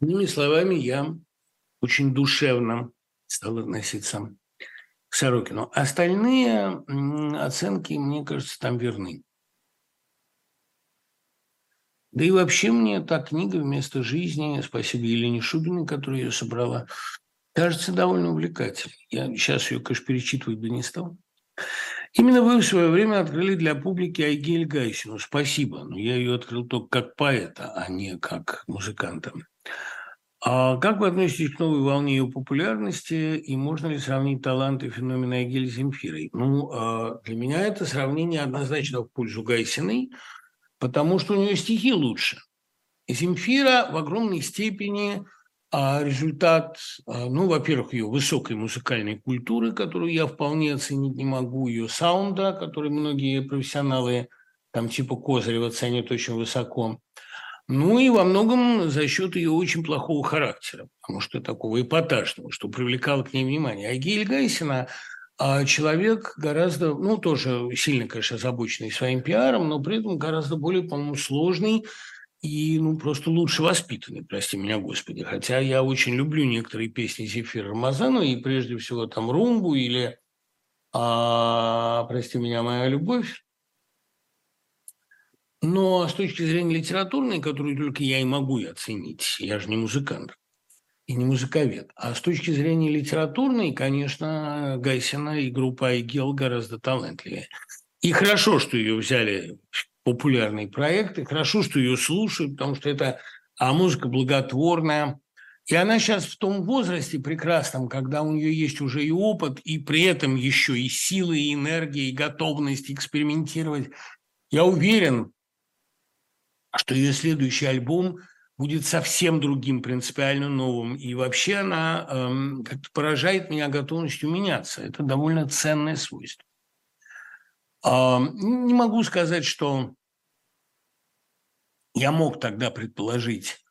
Иными словами, я очень душевно стал относиться к Сорокину. Остальные оценки, мне кажется, там верны. Да и вообще мне та книга «Вместо жизни», спасибо Елене Шубиной, которая ее собрала, кажется довольно увлекательной. Я сейчас ее, конечно, перечитывать бы не стал. Именно вы в свое время открыли для публики Айгель Гайсину. Спасибо. Но я ее открыл только как поэта, а не как музыканта. А как вы относитесь к новой волне ее популярности и можно ли сравнить таланты феномена Айгель с Земфирой? Ну, а, для меня это сравнение однозначно в пользу Гайсиной, потому что у нее стихи лучше. Земфира в огромной степени а результат, а, ну, во-первых, ее высокой музыкальной культуры, которую я вполне оценить не могу, ее саунда, который многие профессионалы, там типа Козырева, ценят очень высоко. Ну и во многом за счет ее очень плохого характера, потому что такого эпатажного, что привлекало к ней внимание. А Гель Гайсина а человек гораздо, ну, тоже сильно, конечно, озабоченный своим пиаром, но при этом гораздо более, по-моему, сложный, и, ну, просто лучше воспитанный, прости меня, Господи. Хотя я очень люблю некоторые песни Зефира Рамазанова, и прежде всего там «Румбу» или а, «Прости меня, моя любовь». Но с точки зрения литературной, которую только я и могу оценить, я же не музыкант и не музыковед, а с точки зрения литературной, конечно, Гайсина и группа Айгел гораздо талантливее. И хорошо, что ее взяли популярный проект, и хорошо, что ее слушают, потому что это а музыка благотворная. И она сейчас в том возрасте прекрасном, когда у нее есть уже и опыт, и при этом еще и силы, и энергия, и готовность экспериментировать. Я уверен, что ее следующий альбом будет совсем другим, принципиально новым. И вообще она эм, как-то поражает меня готовностью меняться. Это довольно ценное свойство. А, не могу сказать, что я мог тогда предположить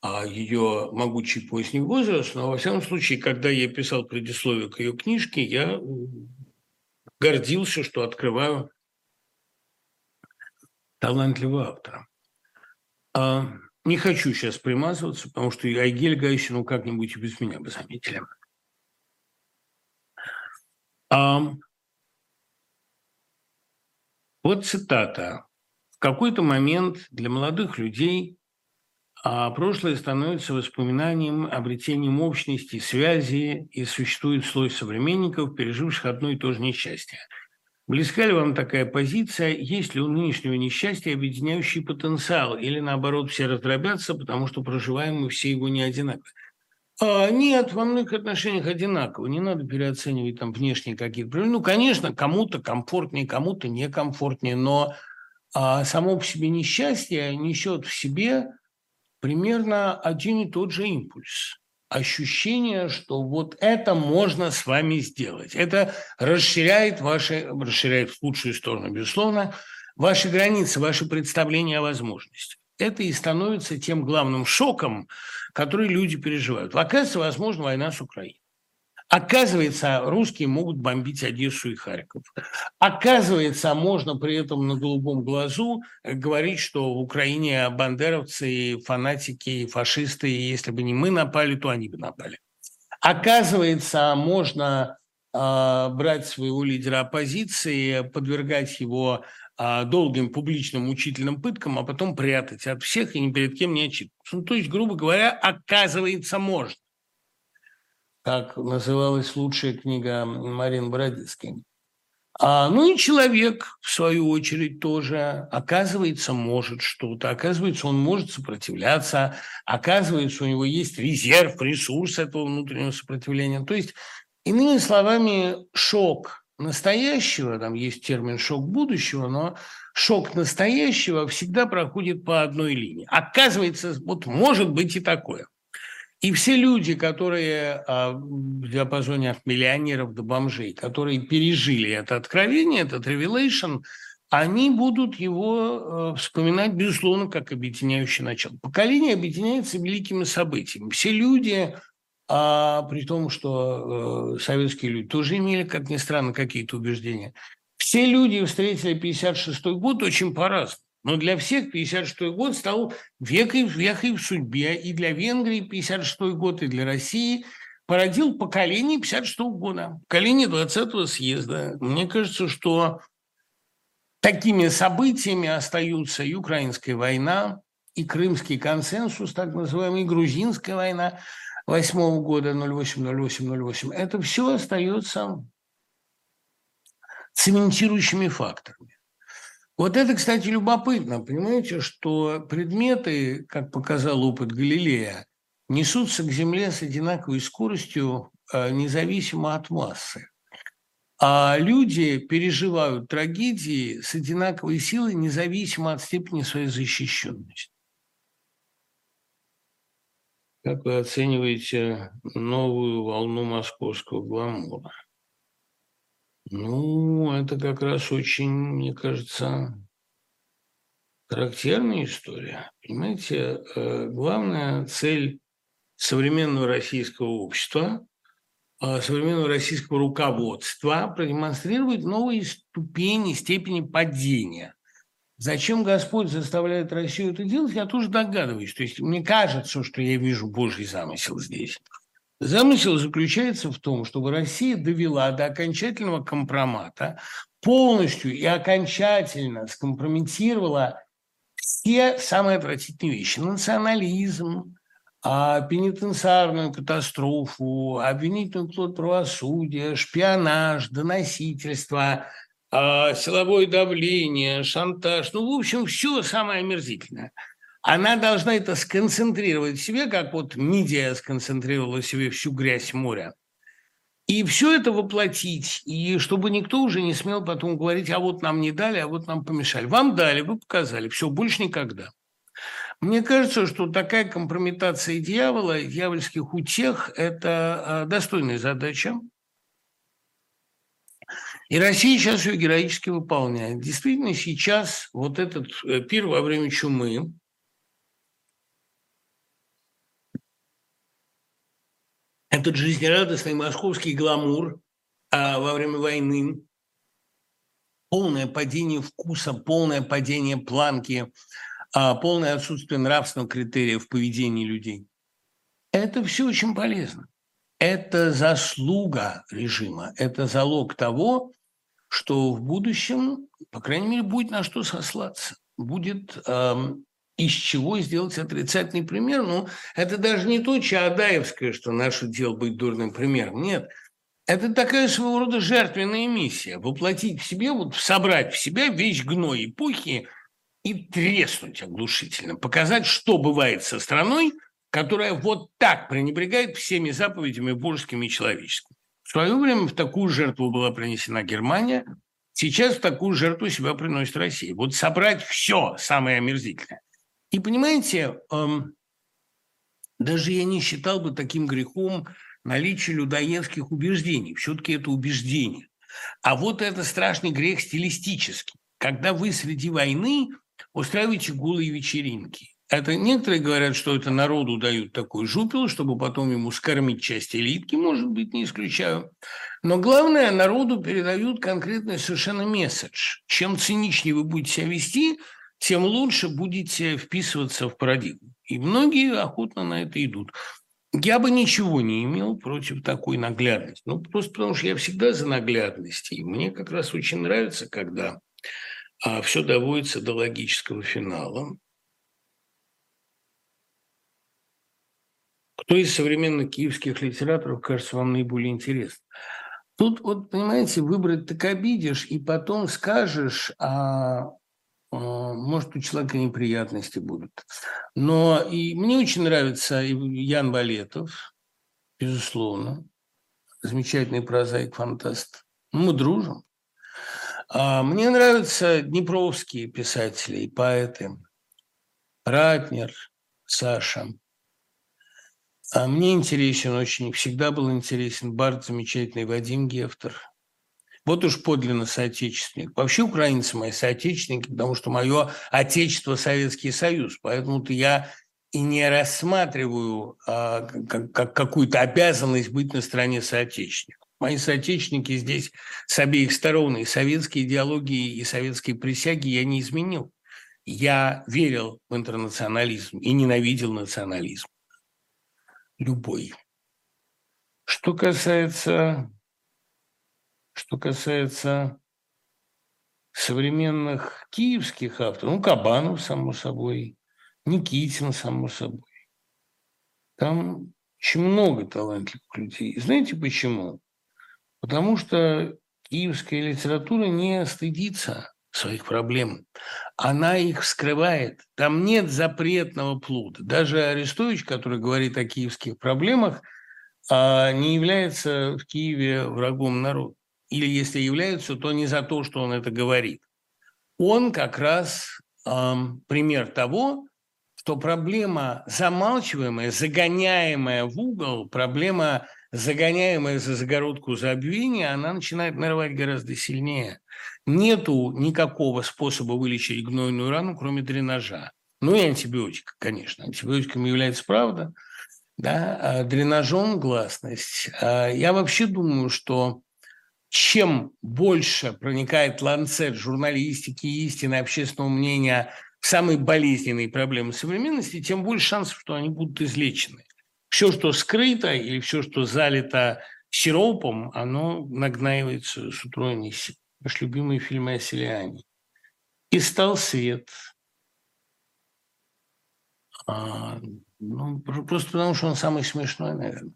а, ее могучий поздний возраст, но во всяком случае, когда я писал предисловие к ее книжке, я гордился, что открываю талантливого автора. А, не хочу сейчас примазываться, потому что Айгель Гайсину как-нибудь и без меня бы заметили. Вот цитата. В какой-то момент для молодых людей а прошлое становится воспоминанием, обретением общности, связи, и существует слой современников, переживших одно и то же несчастье. Близка ли вам такая позиция? Есть ли у нынешнего несчастья объединяющий потенциал? Или наоборот, все раздробятся, потому что проживаем мы все его не одинаково? А, нет, во многих отношениях одинаково. Не надо переоценивать там внешние какие-то. Ну, конечно, кому-то комфортнее, кому-то некомфортнее, но а, само по себе несчастье несет в себе примерно один и тот же импульс. Ощущение, что вот это можно с вами сделать. Это расширяет ваши, расширяет в лучшую сторону, безусловно, ваши границы, ваши представления о возможности. это и становится тем главным шоком, который люди переживают. Оказывается, возможно, война с Украиной. Оказывается, русские могут бомбить Одессу и Харьков. Оказывается, можно при этом на голубом глазу говорить, что в Украине бандеровцы, фанатики, фашисты, если бы не мы напали, то они бы напали. Оказывается, можно э, брать своего лидера оппозиции, подвергать его э, долгим публичным мучительным пыткам, а потом прятать от всех и ни перед кем не отчитываться. Ну, то есть, грубо говоря, оказывается, можно как называлась лучшая книга Марин Бородицкой. А, ну и человек, в свою очередь, тоже, оказывается, может что-то, оказывается, он может сопротивляться, оказывается, у него есть резерв, ресурс этого внутреннего сопротивления. То есть, иными словами, шок настоящего, там есть термин шок будущего, но шок настоящего всегда проходит по одной линии. Оказывается, вот может быть и такое – и все люди, которые а, в диапазоне от миллионеров до бомжей, которые пережили это откровение, этот revelation, они будут его э, вспоминать, безусловно, как объединяющее начало. Поколение объединяется великими событиями. Все люди, а, при том, что э, советские люди тоже имели, как ни странно, какие-то убеждения, все люди встретили 56 год очень по-разному. Но для всех 56 год стал векой, вехой в судьбе. И для Венгрии 56 год, и для России породил поколение 56 года, поколение 20-го съезда. Мне кажется, что такими событиями остаются и Украинская война, и Крымский консенсус, так называемый, и Грузинская война 8 года, 08-08-08. Это все остается цементирующими факторами. Вот это, кстати, любопытно. Понимаете, что предметы, как показал опыт Галилея, несутся к Земле с одинаковой скоростью, а, независимо от массы. А люди переживают трагедии с одинаковой силой, независимо от степени своей защищенности. Как вы оцениваете новую волну московского гламура? Ну, это как раз очень, мне кажется, характерная история. Понимаете, э, главная цель современного российского общества, э, современного российского руководства продемонстрировать новые ступени, степени падения. Зачем Господь заставляет Россию это делать, я тоже догадываюсь. То есть мне кажется, что я вижу Божий замысел здесь. Замысел заключается в том, чтобы Россия довела до окончательного компромата, полностью и окончательно скомпрометировала все самые отвратительные вещи. Национализм, а, пенитенциарную катастрофу, обвинительную плод правосудия, шпионаж, доносительство, силовое давление, шантаж. Ну, в общем, все самое омерзительное – она должна это сконцентрировать в себе, как вот медиа сконцентрировала в себе всю грязь моря. И все это воплотить, и чтобы никто уже не смел потом говорить, а вот нам не дали, а вот нам помешали. Вам дали, вы показали, все, больше никогда. Мне кажется, что такая компрометация дьявола, дьявольских утех – это а, достойная задача. И Россия сейчас ее героически выполняет. Действительно, сейчас вот этот э, пир во время чумы, этот жизнерадостный московский гламур а, во время войны, полное падение вкуса, полное падение планки, а, полное отсутствие нравственного критерия в поведении людей. Это все очень полезно. Это заслуга режима, это залог того, что в будущем, по крайней мере, будет на что сослаться. Будет эм, из чего сделать отрицательный пример. Ну, это даже не то Чаадаевское, что наше дело быть дурным примером. Нет, это такая своего рода жертвенная миссия. Воплотить в себе, вот собрать в себя весь гной эпохи и треснуть оглушительно. Показать, что бывает со страной, которая вот так пренебрегает всеми заповедями божескими и человеческими. В свое время в такую жертву была принесена Германия, сейчас в такую жертву себя приносит Россия. Вот собрать все самое омерзительное. И понимаете, эм, даже я не считал бы таким грехом наличие людоедских убеждений. Все-таки это убеждение. А вот это страшный грех стилистический. Когда вы среди войны устраивайте голые вечеринки. Это некоторые говорят, что это народу дают такой жупел, чтобы потом ему скормить часть элитки, может быть, не исключаю. Но главное, народу передают конкретный совершенно месседж. Чем циничнее вы будете себя вести, тем лучше будете вписываться в парадигму. И многие охотно на это идут. Я бы ничего не имел против такой наглядности. Ну, просто потому что я всегда за наглядность. И мне как раз очень нравится, когда а, все доводится до логического финала. Кто из современных киевских литераторов кажется вам наиболее интересным? Тут, вот, понимаете, выбрать так обидишь, и потом скажешь, а, а может, у человека неприятности будут. Но и мне очень нравится Ян Балетов, безусловно, замечательный прозаик, фантаст. Мы дружим. А мне нравятся днепровские писатели и поэты. Ратнер, Саша – а мне интересен очень, всегда был интересен Барт, замечательный Вадим Гефтер. Вот уж подлинно соотечественник. Вообще украинцы мои соотечественники, потому что мое отечество – Советский Союз. Поэтому-то я и не рассматриваю а, как, как какую-то обязанность быть на стороне соотечественников. Мои соотечественники здесь с обеих сторон, и советские идеологии, и советские присяги я не изменил. Я верил в интернационализм и ненавидел национализм любой. Что касается, что касается современных киевских авторов, ну, Кабанов, само собой, Никитин, само собой. Там очень много талантливых людей. Знаете почему? Потому что киевская литература не стыдится своих проблем. Она их вскрывает. Там нет запретного плода. Даже Арестович, который говорит о киевских проблемах, а, не является в Киеве врагом народа. Или если является, то не за то, что он это говорит. Он как раз пример того, что проблема замалчиваемая, загоняемая в угол, проблема, загоняемая за загородку забвения, она начинает нарывать гораздо сильнее – Нету никакого способа вылечить гнойную рану, кроме дренажа. Ну и антибиотика, конечно. Антибиотиком является правда, да, а дренажом гласность. А я вообще думаю, что чем больше проникает ланцет журналистики, истины, общественного мнения в самые болезненные проблемы современности, тем больше шансов, что они будут излечены. Все, что скрыто или все, что залито сиропом, оно нагнаивается с утроенной силой наш любимый фильм о Селиане. И стал свет. А, ну, просто потому, что он самый смешной, наверное.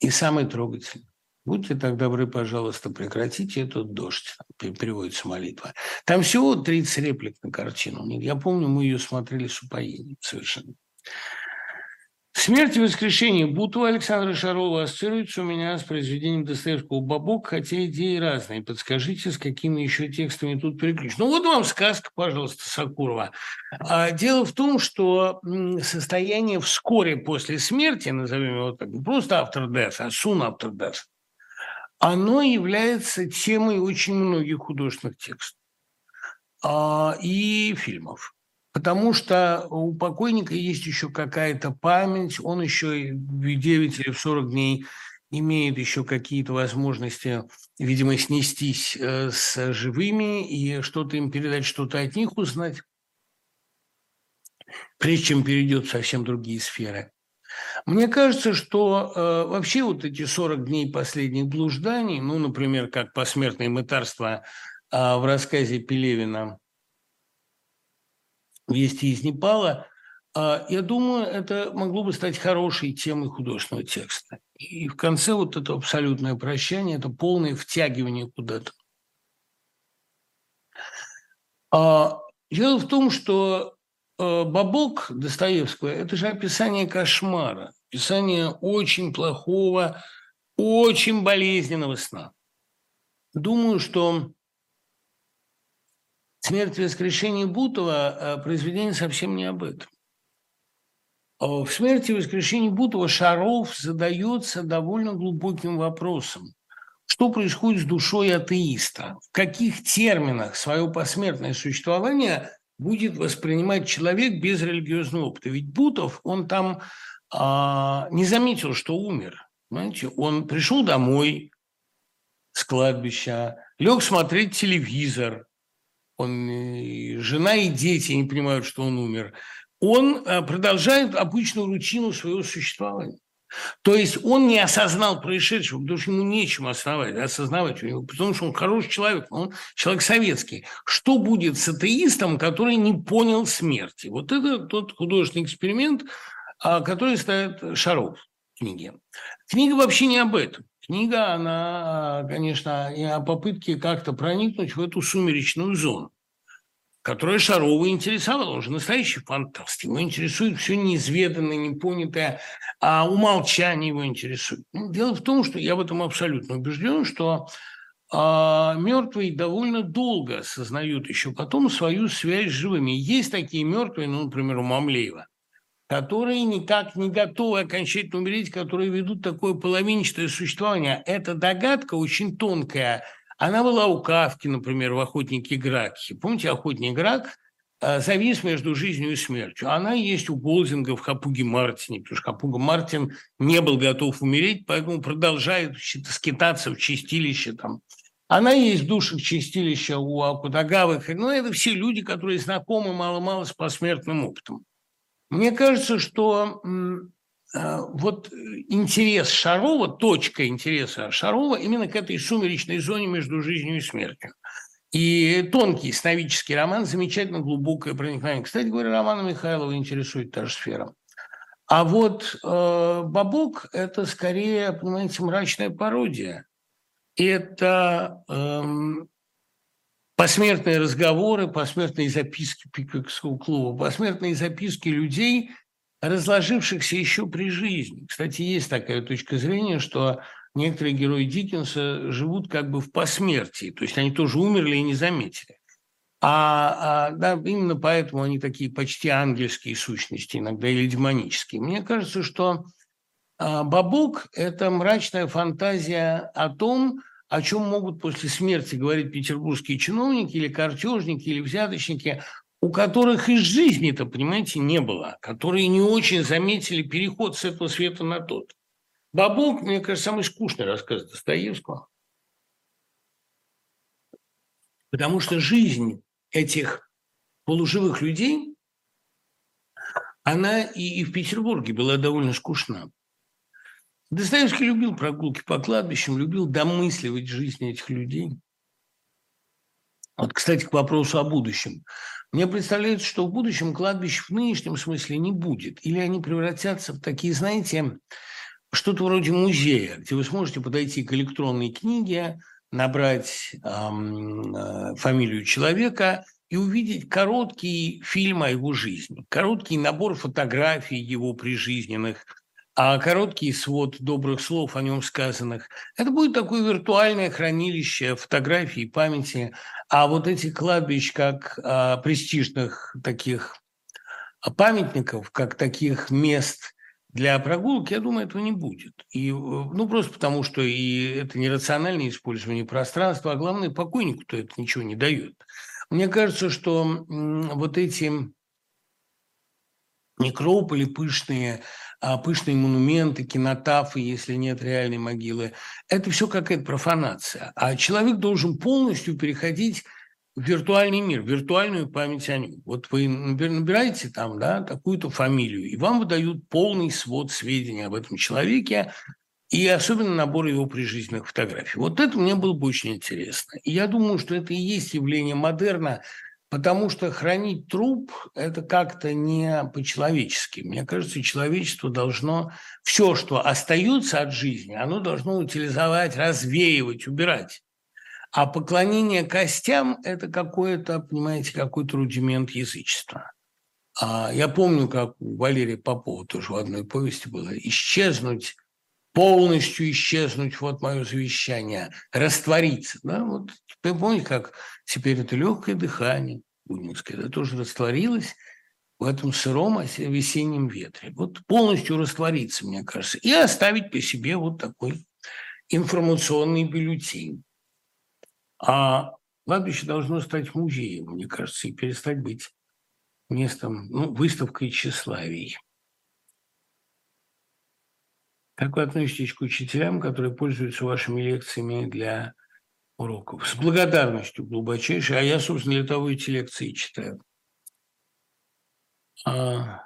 И самый трогательный. Будьте так добры, пожалуйста, прекратите этот дождь, переводится молитва. Там всего 30 реплик на картину. Я помню, мы ее смотрели с упоением совершенно. Смерть и воскрешение Бутова Александра Шарова ассоциируется у меня с произведением Достоевского «Бабок», хотя идеи разные. Подскажите, с какими еще текстами тут переключить. Ну вот вам сказка, пожалуйста, Сакурова. А, дело в том, что состояние вскоре после смерти, назовем его так, просто автор death, а soon after death, оно является темой очень многих художественных текстов а, и фильмов. Потому что у покойника есть еще какая-то память, он еще в 9 или в 40 дней имеет еще какие-то возможности, видимо, снестись э, с живыми и что-то им передать, что-то от них узнать, прежде чем перейдет в совсем другие сферы. Мне кажется, что э, вообще вот эти 40 дней последних блужданий, ну, например, как посмертное мытарство э, в рассказе Пелевина «Вести из Непала», а, я думаю, это могло бы стать хорошей темой художественного текста. И в конце вот это абсолютное прощание, это полное втягивание куда-то. А, дело в том, что а, Бабок Достоевского – это же описание кошмара, описание очень плохого, очень болезненного сна. Думаю, что «Смерть и воскрешение Бутова» э, произведение совсем не об этом. В «Смерти и воскрешении Бутова» Шаров задается довольно глубоким вопросом. Что происходит с душой атеиста? В каких терминах свое посмертное существование будет воспринимать человек без религиозного опыта. Ведь Бутов, он там а, не заметил, что умер. Понимаете? Он пришел домой с кладбища, лег смотреть телевизор. Он, и жена и дети не понимают, что он умер. Он а, продолжает обычную рутину своего существования. То есть он не осознал происшедшего, потому что ему нечем осознавать, осознавать у него, потому что он хороший человек, он человек советский. Что будет с атеистом, который не понял смерти? Вот это тот художественный эксперимент, а, который ставит Шаров в книге. Книга вообще не об этом. Книга, она, конечно, о попытке как-то проникнуть в эту сумеречную зону которая Шарова интересовала. Он же настоящий фантаст. Его интересует все неизведанное, непонятое, а умолчание его интересует. Ну, дело в том, что я в этом абсолютно убежден, что а мертвые довольно долго осознают еще потом свою связь с живыми. Есть такие мертвые, ну, например, у Мамлеева, которые никак не готовы окончательно умереть, которые ведут такое половинчатое существование. Эта догадка очень тонкая – она была у Кавки, например, в «Охотнике Граке». Помните, «Охотник Грак» э, завис между жизнью и смертью. Она есть у Голдинга в Хапуге Мартине, потому что Хапуга Мартин не был готов умереть, поэтому продолжает скитаться в чистилище там. Она есть в душах чистилища у Акудагавых. Ну, это все люди, которые знакомы мало-мало с посмертным опытом. Мне кажется, что Э, вот интерес Шарова, точка интереса Шарова именно к этой сумеречной зоне между жизнью и смертью. И тонкий сновидческий роман, замечательно глубокое проникновение. Кстати говоря, романа Михайлова интересует та же сфера. А вот э, «Бабок» – это скорее, понимаете, мрачная пародия. Это э, посмертные разговоры, посмертные записки Пиквикского клуба, посмертные записки людей – разложившихся еще при жизни. Кстати, есть такая точка зрения, что некоторые герои Диккенса живут как бы в посмертии, то есть они тоже умерли и не заметили. А, а да, именно поэтому они такие почти ангельские сущности, иногда или демонические. Мне кажется, что а, Бабок – это мрачная фантазия о том, о чем могут после смерти говорить петербургские чиновники или картежники или взяточники, у которых из жизни-то, понимаете, не было, которые не очень заметили переход с этого света на тот. Бабок, мне кажется, самый скучный рассказ Достоевского. Потому что жизнь этих полуживых людей, она и, и в Петербурге была довольно скучна. Достоевский любил прогулки по кладбищам, любил домысливать жизнь этих людей. Вот, кстати, к вопросу о будущем. Мне представляется, что в будущем кладбищ в нынешнем смысле не будет. Или они превратятся в такие, знаете, что-то вроде музея, где вы сможете подойти к электронной книге, набрать эм, э, фамилию человека и увидеть короткий фильм о его жизни, короткий набор фотографий его прижизненных – а короткий свод добрых слов о нем сказанных. Это будет такое виртуальное хранилище фотографий, памяти. А вот эти кладбищ, как а, престижных таких памятников, как таких мест для прогулки, я думаю, этого не будет. И, ну, просто потому, что и это нерациональное использование пространства, а главное, покойнику-то это ничего не дает. Мне кажется, что вот эти некрополи пышные, а, пышные монументы, кинотафы, если нет реальной могилы. Это все какая-то профанация. А человек должен полностью переходить в виртуальный мир, в виртуальную память о нем. Вот вы набираете там да, такую-то фамилию, и вам выдают полный свод сведений об этом человеке, и особенно набор его прижизненных фотографий. Вот это мне было бы очень интересно. И я думаю, что это и есть явление модерна, Потому что хранить труп – это как-то не по-человечески. Мне кажется, человечество должно все, что остается от жизни, оно должно утилизовать, развеивать, убирать. А поклонение костям – это какое-то, понимаете, какой-то рудимент язычества. А я помню, как у Валерия Попова тоже в одной повести было «исчезнуть полностью исчезнуть, вот мое завещание, раствориться. Да? Вот вы помните, как теперь это легкое дыхание бунинское, это тоже растворилось в этом сыром весеннем ветре. Вот полностью раствориться, мне кажется, и оставить по себе вот такой информационный бюллетень. А кладбище должно стать музеем, мне кажется, и перестать быть местом, ну, выставкой тщеславий. Как вы относитесь к учителям, которые пользуются вашими лекциями для уроков? С благодарностью глубочайшей. А я, собственно, для того эти лекции читаю. А...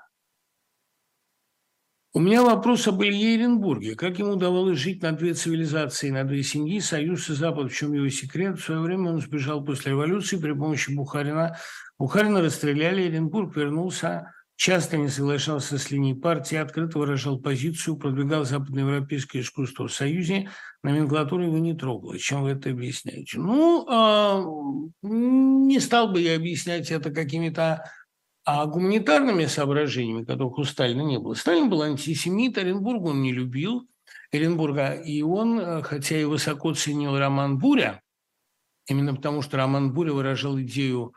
У меня вопрос об Илье Еренбурге. Как ему удавалось жить на две цивилизации, на две семьи, Союз и Запад? В чем его секрет? В свое время он сбежал после революции при помощи Бухарина. Бухарина расстреляли, Еренбург вернулся, часто не соглашался с линией партии, открыто выражал позицию, продвигал западноевропейское искусство в Союзе, номенклатуру его не трогала. Чем вы это объясняете? Ну, э, не стал бы я объяснять это какими-то а гуманитарными соображениями, которых у Сталина не было, Сталин был антисемит, Оренбург он не любил, Оренбурга, и он, э, хотя и высоко ценил роман «Буря», именно потому что роман «Буря» выражал идею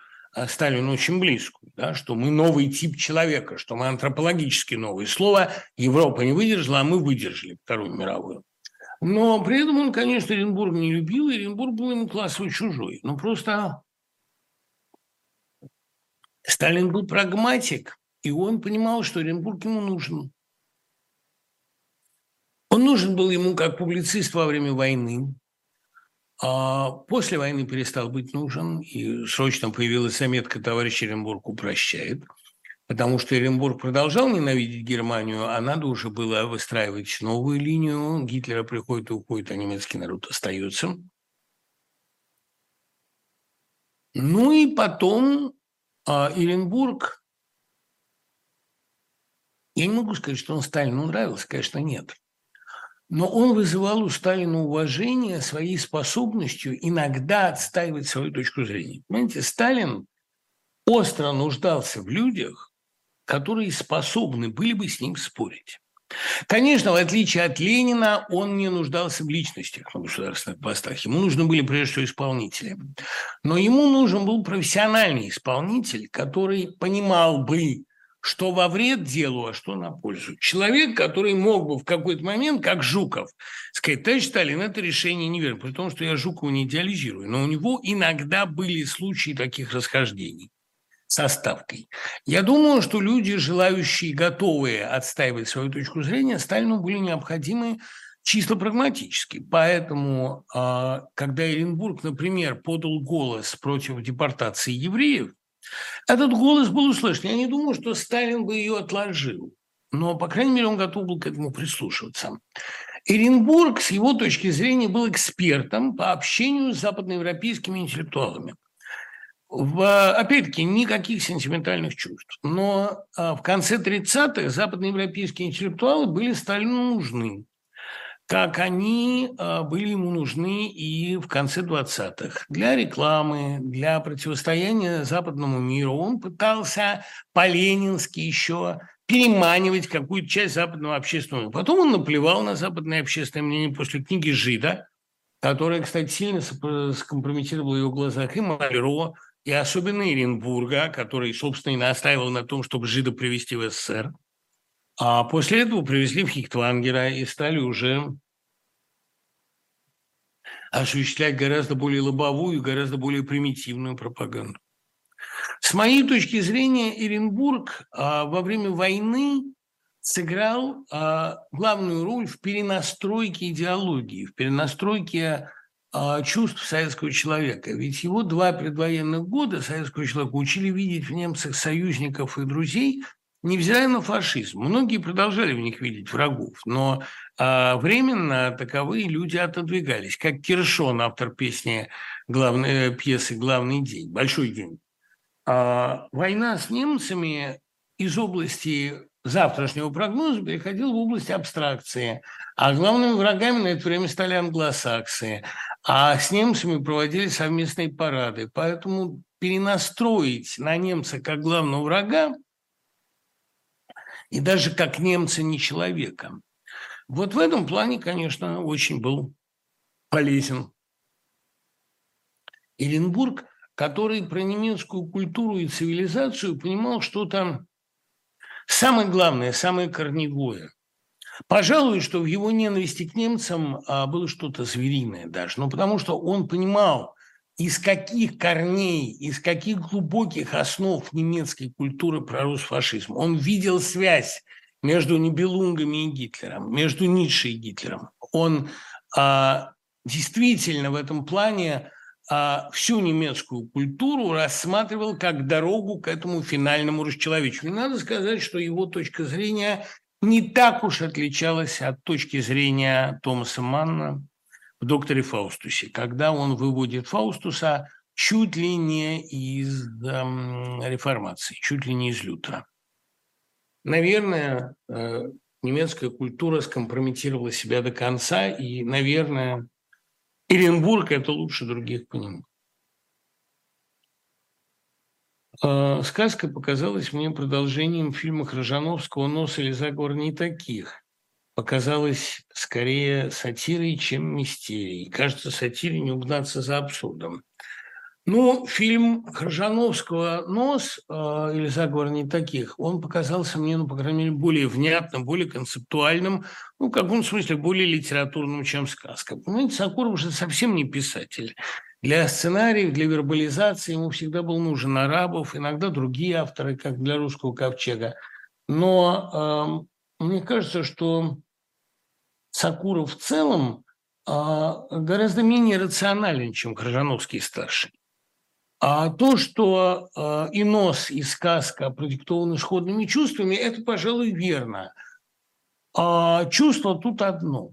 Сталину очень близкую, да, что мы новый тип человека, что мы антропологически новое. Слово Европа не выдержала, а мы выдержали Вторую мировую. Но при этом он, конечно, Оренбург не любил, и Оренбург был ему классово чужой. Но просто Сталин был прагматик, и он понимал, что Оренбург ему нужен. Он нужен был ему как публицист во время войны. А после войны перестал быть нужен, и срочно появилась заметка «Товарищ Оренбург упрощает», потому что Оренбург продолжал ненавидеть Германию, а надо уже было выстраивать новую линию. Гитлера приходит и уходит, а немецкий народ остается. Ну и потом а Иренбург, я не могу сказать, что он Сталину нравился, конечно, нет. Но он вызывал у Сталина уважение своей способностью иногда отстаивать свою точку зрения. Понимаете, Сталин остро нуждался в людях, которые способны были бы с ним спорить. Конечно, в отличие от Ленина, он не нуждался в личностях на государственных постах. Ему нужны были прежде всего исполнители. Но ему нужен был профессиональный исполнитель, который понимал бы, что во вред делу, а что на пользу. Человек, который мог бы в какой-то момент, как Жуков, сказать, товарищ Сталин, это решение неверно, при том, что я Жукова не идеализирую, но у него иногда были случаи таких расхождений со ставкой. Я думаю, что люди, желающие, готовые отстаивать свою точку зрения, Сталину были необходимы чисто прагматически. Поэтому, а, когда Оренбург, например, подал голос против депортации евреев, этот голос был услышан. Я не думаю, что Сталин бы ее отложил, но, по крайней мере, он готов был к этому прислушиваться. Эренбург, с его точки зрения, был экспертом по общению с западноевропейскими интеллектуалами – в, опять-таки, никаких сентиментальных чувств. Но а, в конце 30-х западноевропейские интеллектуалы были Сталину нужны, как они а, были ему нужны и в конце 20-х. Для рекламы, для противостояния западному миру он пытался по-ленински еще переманивать какую-то часть западного общественного. Потом он наплевал на западное общественное мнение после книги «Жида», которая, кстати, сильно скомпрометировала в его глазах и Мальро, и особенно Оренбурга, который, собственно, и настаивал на том, чтобы жида привести в СССР. А после этого привезли в Хиктвангера и стали уже осуществлять гораздо более лобовую, гораздо более примитивную пропаганду. С моей точки зрения, Оренбург а, во время войны сыграл а, главную роль в перенастройке идеологии, в перенастройке а, чувств советского человека. Ведь его два предвоенных года советского человека учили видеть в немцах союзников и друзей, невзирая на фашизм. Многие продолжали в них видеть врагов, но а, временно таковые люди отодвигались. Как Киршон, автор песни, главной, э, пьесы «Главный день», «Большой день». А, война с немцами из области завтрашнего прогноза переходила в область абстракции. А главными врагами на это время стали англосаксы. А с немцами проводили совместные парады. Поэтому перенастроить на немца как главного врага и даже как немца не человека. Вот в этом плане, конечно, очень был полезен Эренбург, который про немецкую культуру и цивилизацию понимал что-то самое главное, самое корневое – Пожалуй, что в его ненависти к немцам а, было что-то звериное даже, ну, потому что он понимал из каких корней, из каких глубоких основ немецкой культуры пророс фашизм. Он видел связь между Нибелунгами и Гитлером, между Ницше и Гитлером. Он а, действительно в этом плане а, всю немецкую культуру рассматривал как дорогу к этому финальному расчеловечению. Надо сказать, что его точка зрения не так уж отличалась от точки зрения Томаса Манна в «Докторе Фаустусе», когда он выводит Фаустуса чуть ли не из эм, реформации, чуть ли не из Лютера. Наверное, э, немецкая культура скомпрометировала себя до конца, и, наверное, Оренбург это лучше других понимает. Э, сказка показалась мне продолжением фильма Крыжановского «Нос или заговор не таких». Показалась скорее сатирой, чем мистерией. Кажется, сатире не угнаться за абсурдом. Ну, фильм Крыжановского «Нос» э, или «Заговор не таких», он показался мне, ну, по крайней мере, более внятным, более концептуальным, ну, в каком смысле более литературным, чем сказка. Понимаете, Сакуров уже совсем не писатель. Для сценариев, для вербализации ему всегда был нужен Арабов, иногда другие авторы, как для «Русского ковчега». Но э, мне кажется, что Сакуров в целом э, гораздо менее рационален, чем Крыжановский-старший. А то, что э, и нос, и сказка продиктованы сходными чувствами, это, пожалуй, верно. А чувство тут одно.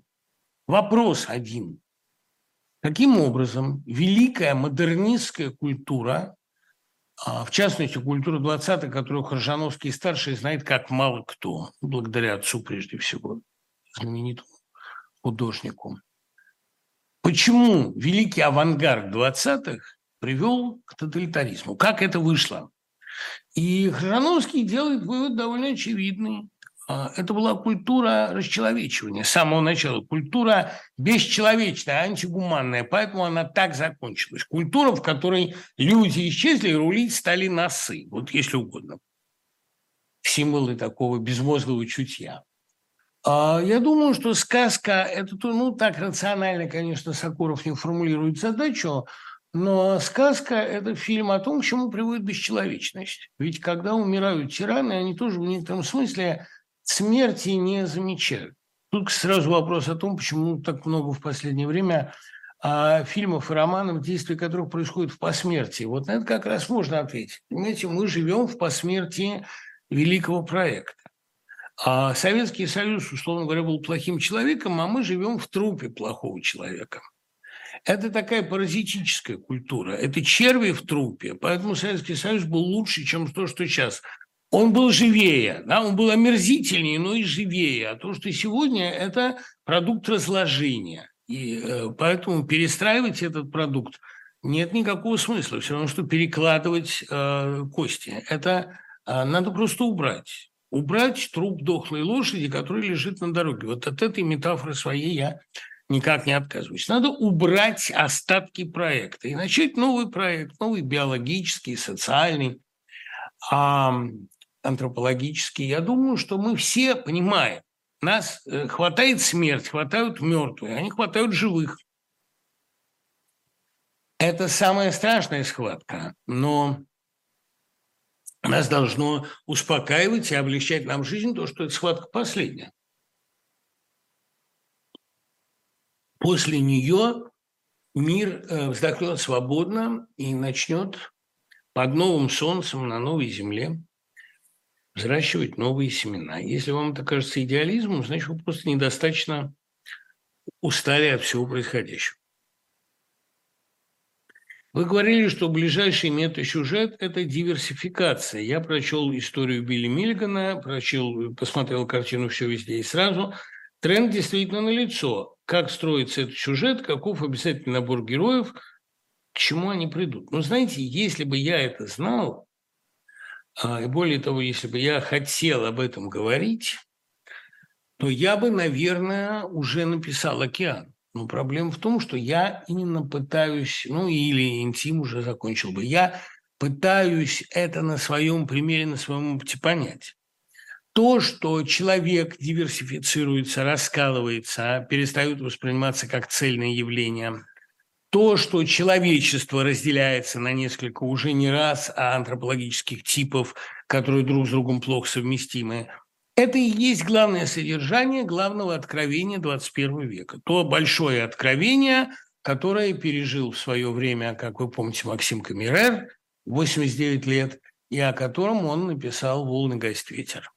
Вопрос один. Каким образом великая модернистская культура, а, в частности, культура 20-х, которую Хоржановский старший знает как мало кто, благодаря отцу прежде всего, знаменитому художнику. Почему великий авангард 20-х привел к тоталитаризму? Как это вышло? И Храновский делает вывод довольно очевидный. А, это была культура расчеловечивания с самого начала. Культура бесчеловечная, антигуманная, поэтому она так закончилась. Культура, в которой люди исчезли, и рулить стали носы, вот если угодно. Символы такого безмозглого чутья. А, я думаю, что сказка – это, ну, так рационально, конечно, Сокуров не формулирует задачу, но сказка – это фильм о том, к чему приводит бесчеловечность. Ведь когда умирают тираны, они тоже в некотором смысле смерти не замечают. Тут сразу вопрос о том, почему так много в последнее время а, фильмов и романов, действия которых происходят в посмертии. Вот на это как раз можно ответить. Понимаете, мы живем в посмертии великого проекта. А Советский Союз, условно говоря, был плохим человеком, а мы живем в трупе плохого человека. Это такая паразитическая культура. Это черви в трупе. Поэтому Советский Союз был лучше, чем то, что сейчас он был живее, да, он был омерзительнее, но и живее. А то, что сегодня, это продукт разложения. И э, поэтому перестраивать этот продукт нет никакого смысла. Все равно, что перекладывать э, кости. Это э, надо просто убрать. Убрать труп дохлой лошади, который лежит на дороге. Вот от этой метафоры своей я никак не отказываюсь. Надо убрать остатки проекта и начать новый проект, новый биологический, социальный. А антропологический, я думаю, что мы все понимаем, нас э, хватает смерть, хватают мертвые, они хватают живых. Это самая страшная схватка, но нас должно успокаивать и облегчать нам жизнь то, что эта схватка последняя. После нее мир э, вздохнет свободно и начнет под новым солнцем на новой земле взращивать новые семена. Если вам это кажется идеализмом, значит, вы просто недостаточно устали от всего происходящего. Вы говорили, что ближайший мета-сюжет – это диверсификация. Я прочел историю Билли Миллигана, прочел, посмотрел картину «Все везде и сразу». Тренд действительно налицо. Как строится этот сюжет, каков обязательный набор героев, к чему они придут. Но знаете, если бы я это знал, а, и более того, если бы я хотел об этом говорить, то я бы, наверное, уже написал «Океан». Но проблема в том, что я именно пытаюсь, ну или интим уже закончил бы, я пытаюсь это на своем примере, на своем опыте понять. То, что человек диверсифицируется, раскалывается, перестает восприниматься как цельное явление – то, что человечество разделяется на несколько уже не раз а антропологических типов, которые друг с другом плохо совместимы, это и есть главное содержание главного откровения 21 века. То большое откровение, которое пережил в свое время, как вы помните, Максим Камерер, 89 лет, и о котором он написал «Волны гость ветер».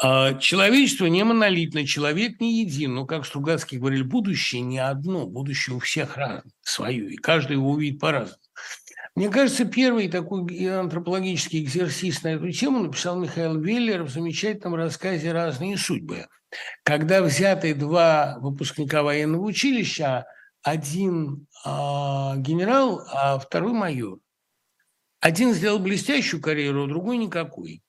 А, человечество не монолитно, человек не един. Но, как Стругацкий говорил, будущее не одно, будущее у всех разное, свое, и каждый его увидит по-разному. Мне кажется, первый такой антропологический экзерсис на эту тему написал Михаил Веллер в замечательном рассказе «Разные судьбы», когда взяты два выпускника военного училища, один а, генерал, а второй майор. Один сделал блестящую карьеру, а другой никакой.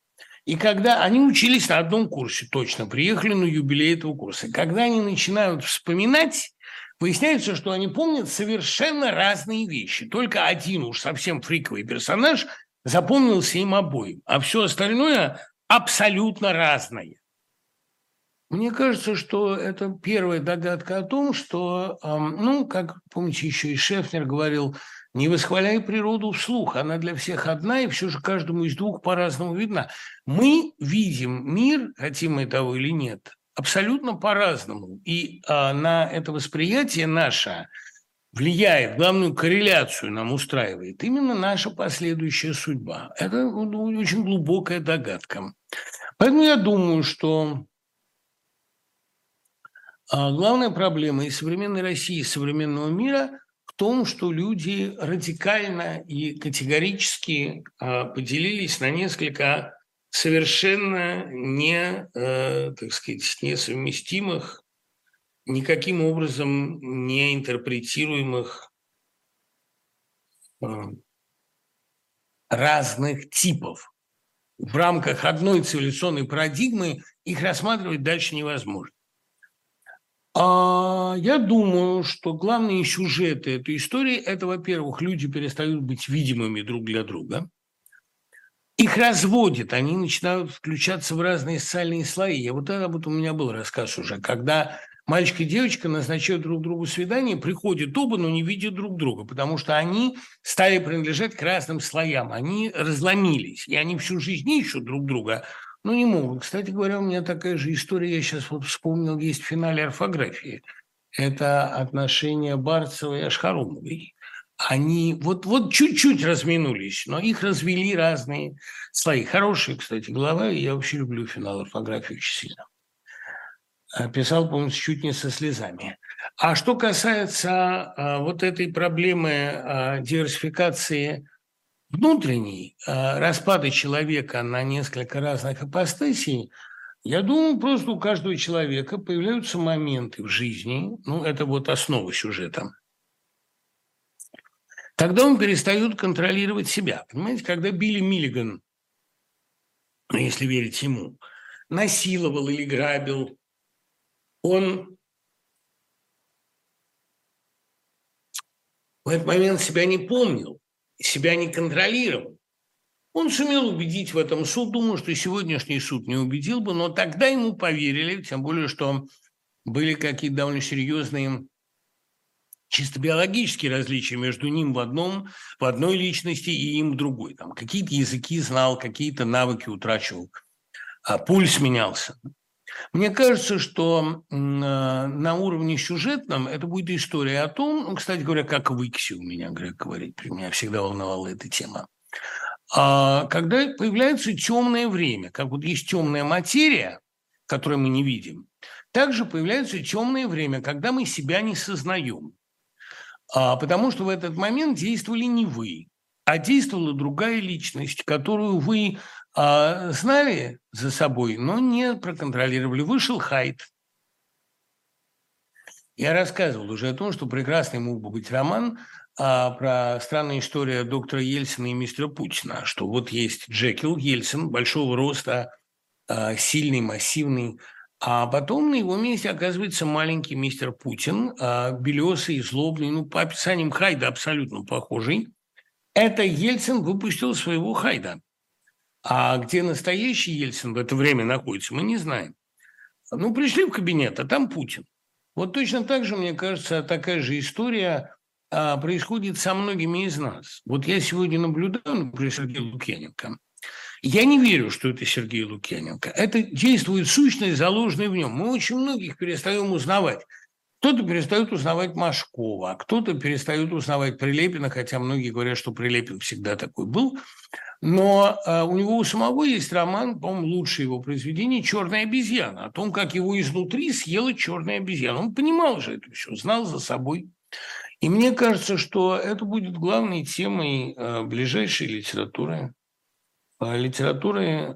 И когда они учились на одном курсе, точно, приехали на юбилей этого курса, когда они начинают вспоминать, выясняется, что они помнят совершенно разные вещи. Только один уж совсем фриковый персонаж запомнился им обоим, а все остальное абсолютно разное. Мне кажется, что это первая догадка о том, что, ну, как, помните, еще и Шефнер говорил, не восхваляй природу вслух, она для всех одна, и все же каждому из двух по-разному видна. Мы видим мир, хотим мы того или нет, абсолютно по-разному. И а, на это восприятие наше влияет, главную корреляцию нам устраивает именно наша последующая судьба. Это очень глубокая догадка. Поэтому я думаю, что а, главная проблема и современной России, и современного мира том, что люди радикально и категорически а, поделились на несколько совершенно не, э, так сказать, несовместимых, никаким образом не интерпретируемых а, разных типов. В рамках одной цивилизационной парадигмы их рассматривать дальше невозможно. А, я думаю, что главные сюжеты этой истории – это, во-первых, люди перестают быть видимыми друг для друга. Их разводят, они начинают включаться в разные социальные слои. Я вот это вот у меня был рассказ уже, когда мальчик и девочка назначают друг другу свидание, приходят оба, но не видят друг друга, потому что они стали принадлежать к разным слоям, они разломились, и они всю жизнь ищут друг друга – ну, не могут. Кстати говоря, у меня такая же история, я сейчас вот вспомнил, есть в финале орфографии. Это отношения Барцева и Ашхарумовой. Они вот, вот чуть-чуть разминулись, но их развели разные слои. Хорошая, кстати, глава, и я вообще люблю финал орфографии очень сильно. А, писал, по-моему, чуть не со слезами. А что касается а, вот этой проблемы а, диверсификации внутренней э, распада человека на несколько разных апостасий, я думаю, просто у каждого человека появляются моменты в жизни, ну, это вот основа сюжета, Тогда он перестает контролировать себя. Понимаете, когда Билли Миллиган, если верить ему, насиловал или грабил, он в этот момент себя не помнил себя не контролировал. Он сумел убедить в этом суд, думаю, что сегодняшний суд не убедил бы, но тогда ему поверили, тем более, что были какие-то довольно серьезные чисто биологические различия между ним в одном, в одной личности и им в другой. Там какие-то языки знал, какие-то навыки утрачивал, а пульс менялся. Мне кажется, что на уровне сюжетном это будет история о том, ну, кстати говоря, как в Иксе у меня, Грег говорит, меня всегда волновала эта тема. А, когда появляется темное время, как вот есть темная материя, которую мы не видим, также появляется темное время, когда мы себя не сознаем. А, потому что в этот момент действовали не вы, а действовала другая личность, которую вы а, знали за собой, но не проконтролировали. Вышел Хайт. Я рассказывал уже о том, что прекрасный мог бы быть роман а, про странную историю доктора Ельцина и мистера Путина, что вот есть Джекил Ельцин, большого роста, а, сильный, массивный, а потом на его месте оказывается маленький мистер Путин, а, белесый, злобный, ну, по описаниям Хайда абсолютно похожий. Это Ельцин выпустил своего Хайда. А где настоящий Ельцин в это время находится, мы не знаем. Ну, пришли в кабинет, а там Путин. Вот точно так же, мне кажется, такая же история а, происходит со многими из нас. Вот я сегодня наблюдаю, например, Сергея Лукьяненко. Я не верю, что это Сергей Лукьяненко. Это действует сущность, заложенная в нем. Мы очень многих перестаем узнавать. Кто-то перестает узнавать Машкова, а кто-то перестает узнавать Прилепина, хотя многие говорят, что Прилепин всегда такой был. Но э, у него у самого есть роман, по-моему, лучшее его произведение «Черная обезьяна», о том, как его изнутри съела черная обезьяна. Он понимал же это все, знал за собой. И мне кажется, что это будет главной темой э, ближайшей литературы. Э, литературы э,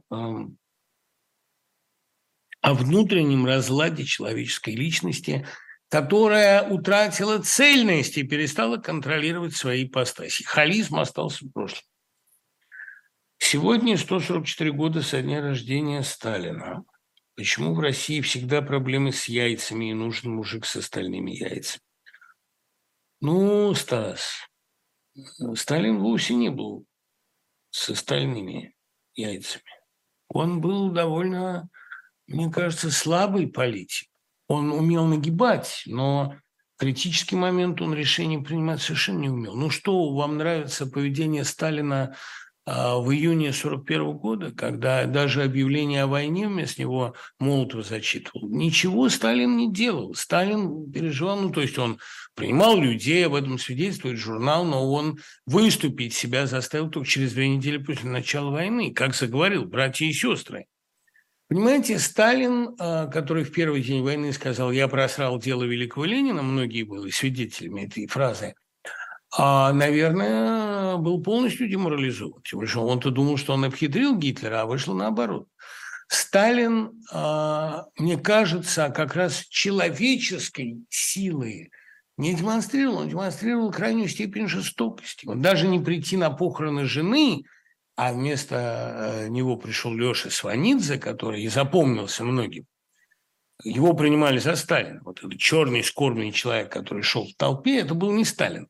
о внутреннем разладе человеческой личности – которая утратила цельность и перестала контролировать свои ипостаси. Холизм остался в прошлом. Сегодня 144 года со дня рождения Сталина. Почему в России всегда проблемы с яйцами и нужен мужик с остальными яйцами? Ну, Стас, Сталин вовсе не был с остальными яйцами. Он был довольно, мне кажется, слабый политик. Он умел нагибать, но критический момент он решение принимать совершенно не умел. Ну что, вам нравится поведение Сталина в июне 1941 года, когда даже объявление о войне вместо него Молотов зачитывал. Ничего Сталин не делал. Сталин переживал, ну, то есть он принимал людей, об этом свидетельствует журнал, но он выступить себя заставил только через две недели после начала войны, как заговорил, братья и сестры. Понимаете, Сталин, а, который в первый день войны сказал, я просрал дело великого Ленина, многие были свидетелями этой фразы, а, наверное, был полностью деморализован. Тем более, он-то думал, что он обхитрил Гитлера, а вышло наоборот. Сталин, а, мне кажется, как раз человеческой силы не демонстрировал, он демонстрировал крайнюю степень жестокости. Он даже не прийти на похороны жены – а вместо э, него пришел Леша Сванидзе, который и запомнился многим. Его принимали за Сталина. Вот этот черный, скорбный человек, который шел в толпе, это был не Сталин.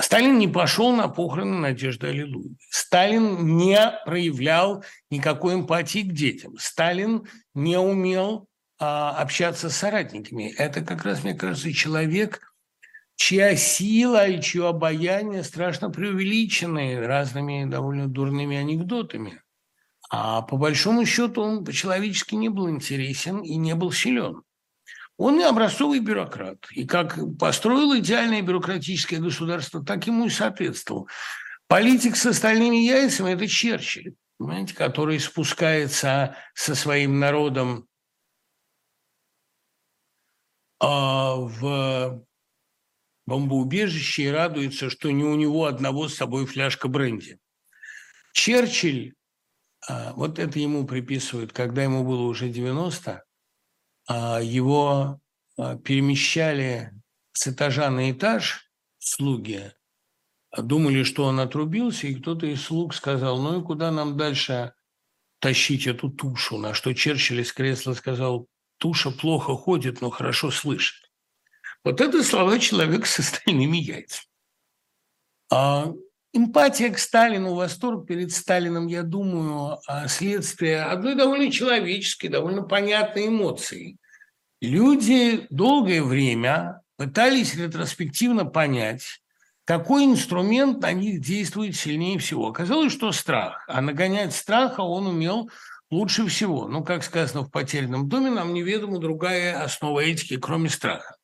Сталин не пошел на похороны Надежды Аллилуевой. Сталин не проявлял никакой эмпатии к детям. Сталин не умел а, общаться с соратниками. Это как раз, мне кажется, человек, чья сила и чье обаяние страшно преувеличены разными довольно дурными анекдотами. А по большому счету он по-человечески не был интересен и не был силен. Он и образцовый бюрократ. И как построил идеальное бюрократическое государство, так ему и соответствовал. Политик с остальными яйцами – это Черчилль, понимаете, который спускается со своим народом а, в бомбоубежище и радуется, что не у него одного с собой фляжка бренди. Черчилль, а, вот это ему приписывают, когда ему было уже 90, а, его а, перемещали с этажа на этаж слуги, думали, что он отрубился, и кто-то из слуг сказал, ну и куда нам дальше тащить эту тушу? На что Черчилль из кресла сказал, туша плохо ходит, но хорошо слышит. Вот это слова человека с остальными яйцами. А эмпатия к Сталину, восторг перед Сталином, я думаю, а следствие одной довольно человеческой, довольно понятной эмоции. Люди долгое время пытались ретроспективно понять, какой инструмент на них действует сильнее всего. Оказалось, что страх. А нагонять страха он умел лучше всего. Ну, как сказано в «Потерянном доме», нам неведома другая основа этики, кроме страха.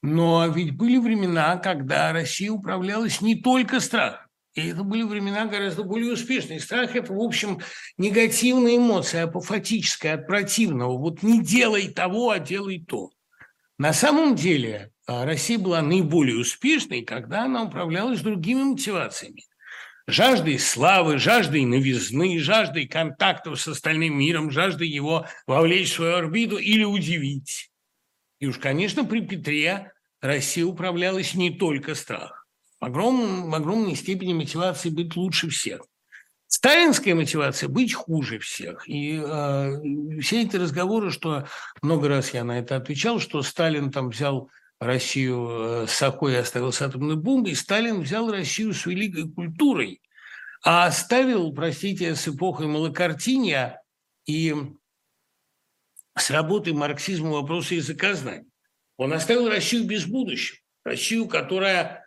Но ведь были времена, когда Россия управлялась не только страхом. И это были времена гораздо более успешные. Страх – это, в общем, негативная эмоция, апофатическая, от противного. Вот не делай того, а делай то. На самом деле а, Россия была наиболее успешной, когда она управлялась другими мотивациями. Жаждой славы, жаждой новизны, жаждой контактов с остальным миром, жаждой его вовлечь в свою орбиту или удивить. И уж, конечно, при Петре Россия управлялась не только страхом. В, огромном, в огромной степени мотивации быть лучше всех. Сталинская мотивация – быть хуже всех. И э, все эти разговоры, что много раз я на это отвечал, что Сталин там взял Россию э, с Сахой и оставил с атомной бомбой, Сталин взял Россию с великой культурой, а оставил, простите, с эпохой малокартинья и с работой марксизма вопроса языка знаний. Он оставил Россию без будущего. Россию, которая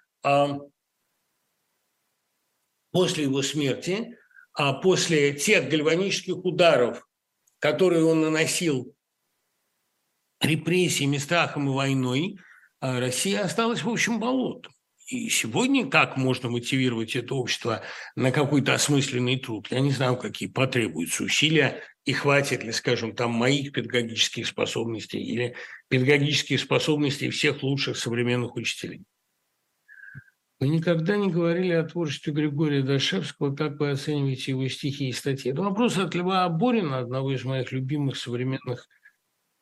после его смерти, а после тех гальванических ударов, которые он наносил репрессиями, страхом и войной, а Россия осталась, в общем, болотом. И сегодня как можно мотивировать это общество на какой-то осмысленный труд? Я не знаю, какие потребуются усилия и хватит ли, скажем, там моих педагогических способностей или педагогических способностей всех лучших современных учителей. Вы никогда не говорили о творчестве Григория Дашевского, как вы оцениваете его стихи и статьи. Это вопрос от Льва Аборина, одного из моих любимых современных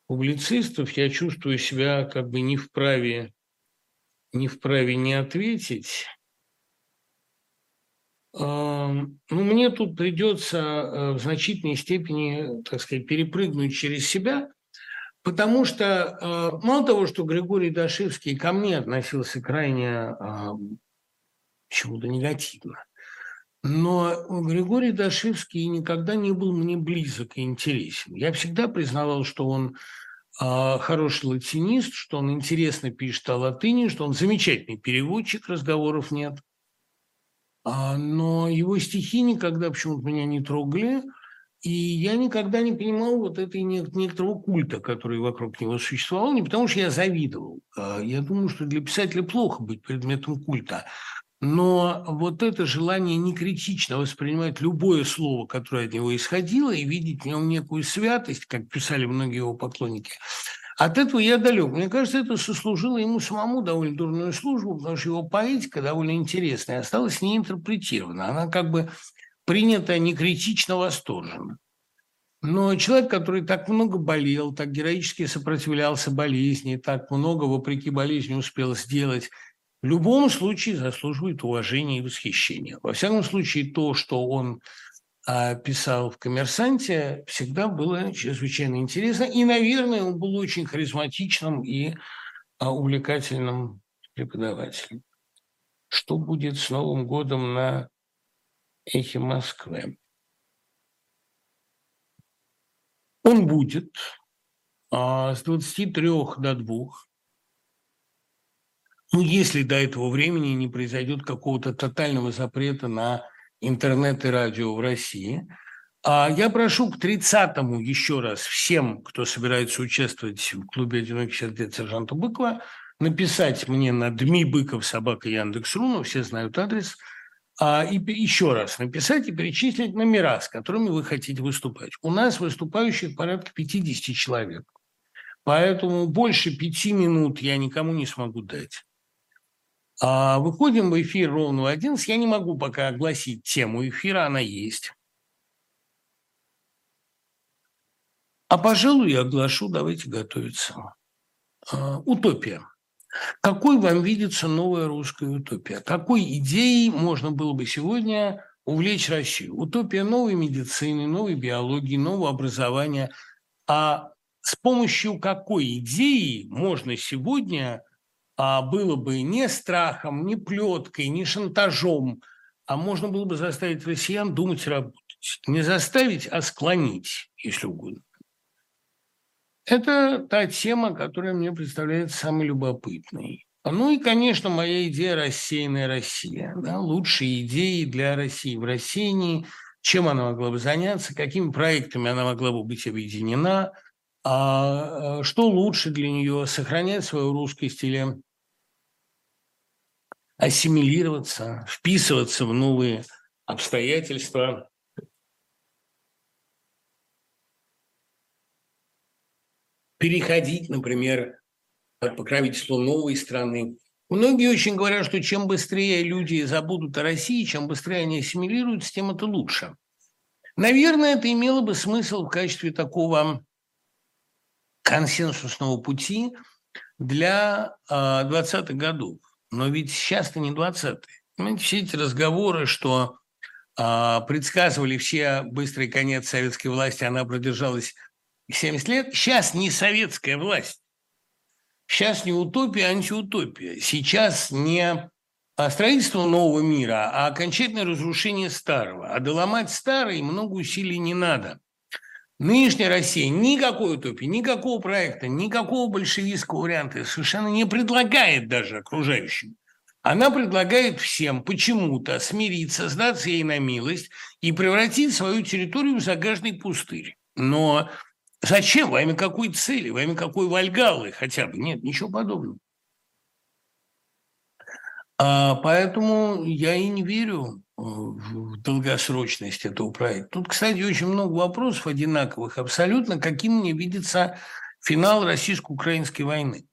публицистов. Я чувствую себя как бы не вправе не вправе не ответить. Ну, мне тут придется э, в значительной степени, так сказать, перепрыгнуть через себя, потому что э, мало того, что Григорий Дашевский ко мне относился крайне почему-то негативно, но Григорий Дашевский никогда не был мне близок и интересен. Я всегда признавал, что он а, хороший латинист, что он интересно пишет о латыни, что он замечательный переводчик, разговоров нет. А, но его стихи никогда почему-то меня не трогали, и я никогда не понимал вот этой некоторого культа, который вокруг него существовал, не потому что я завидовал. А, я думаю, что для писателя плохо быть предметом культа, но вот это желание некритично воспринимать любое слово, которое от него исходило, и видеть в нем некую святость, как писали многие его поклонники, от этого я далек. Мне кажется, это сослужило ему самому довольно дурную службу, потому что его поэтика довольно интересная, осталась неинтерпретирована. Она как бы принята некритично восторженно. Но человек, который так много болел, так героически сопротивлялся болезни, так много, вопреки болезни, успел сделать, в любом случае заслуживает уважения и восхищения. Во всяком случае, то, что он а, писал в «Коммерсанте», всегда было чрезвычайно интересно. И, наверное, он был очень харизматичным и а, увлекательным преподавателем. Что будет с Новым годом на «Эхе Москвы»? Он будет а, с 23 до 2 ну, если до этого времени не произойдет какого-то тотального запрета на интернет и радио в России. А я прошу к 30-му еще раз всем, кто собирается участвовать в клубе «Одинокий сердец» сержанта Быкова, написать мне на Дми Быков собака Яндекс.ру, ну, все знают адрес, а, и еще раз написать и перечислить номера, с которыми вы хотите выступать. У нас выступающих порядка 50 человек. Поэтому больше пяти минут я никому не смогу дать. А выходим в эфир ровно в 11. Я не могу пока огласить тему эфира, она есть. А, пожалуй, я оглашу, давайте готовиться. А, утопия. Какой вам видится новая русская утопия? Какой идеей можно было бы сегодня увлечь Россию? Утопия новой медицины, новой биологии, нового образования. А с помощью какой идеи можно сегодня было бы не страхом, не плеткой, не шантажом, а можно было бы заставить россиян думать и работать. Не заставить, а склонить, если угодно. Это та тема, которая мне представляется самой любопытной. Ну и, конечно, моя идея «Рассеянная Россия». Да, лучшие идеи для России в рассеянии, чем она могла бы заняться, какими проектами она могла бы быть объединена – а, а что лучше для нее? Сохранять свою русскость или ассимилироваться, вписываться в новые обстоятельства? Переходить, например, под покровительство новой страны. Многие очень говорят, что чем быстрее люди забудут о России, чем быстрее они ассимилируются, тем это лучше. Наверное, это имело бы смысл в качестве такого консенсусного пути для 20-х а, годов. Но ведь сейчас-то не 20-е. Понимаете, все эти разговоры, что а, предсказывали все быстрый конец советской власти, она продержалась 70 лет, сейчас не советская власть. Сейчас не утопия, а антиутопия. Сейчас не строительство нового мира, а окончательное разрушение старого. А доломать старый много усилий не надо. Нынешняя Россия никакой утопии, никакого проекта, никакого большевистского варианта совершенно не предлагает даже окружающим. Она предлагает всем почему-то смириться, сдаться ей на милость и превратить свою территорию в загажный пустырь. Но зачем? Во имя какой цели? Во имя какой вальгалы хотя бы? Нет, ничего подобного. А поэтому я и не верю в долгосрочность этого проекта. Тут, кстати, очень много вопросов одинаковых абсолютно, каким мне видится финал российско-украинской войны.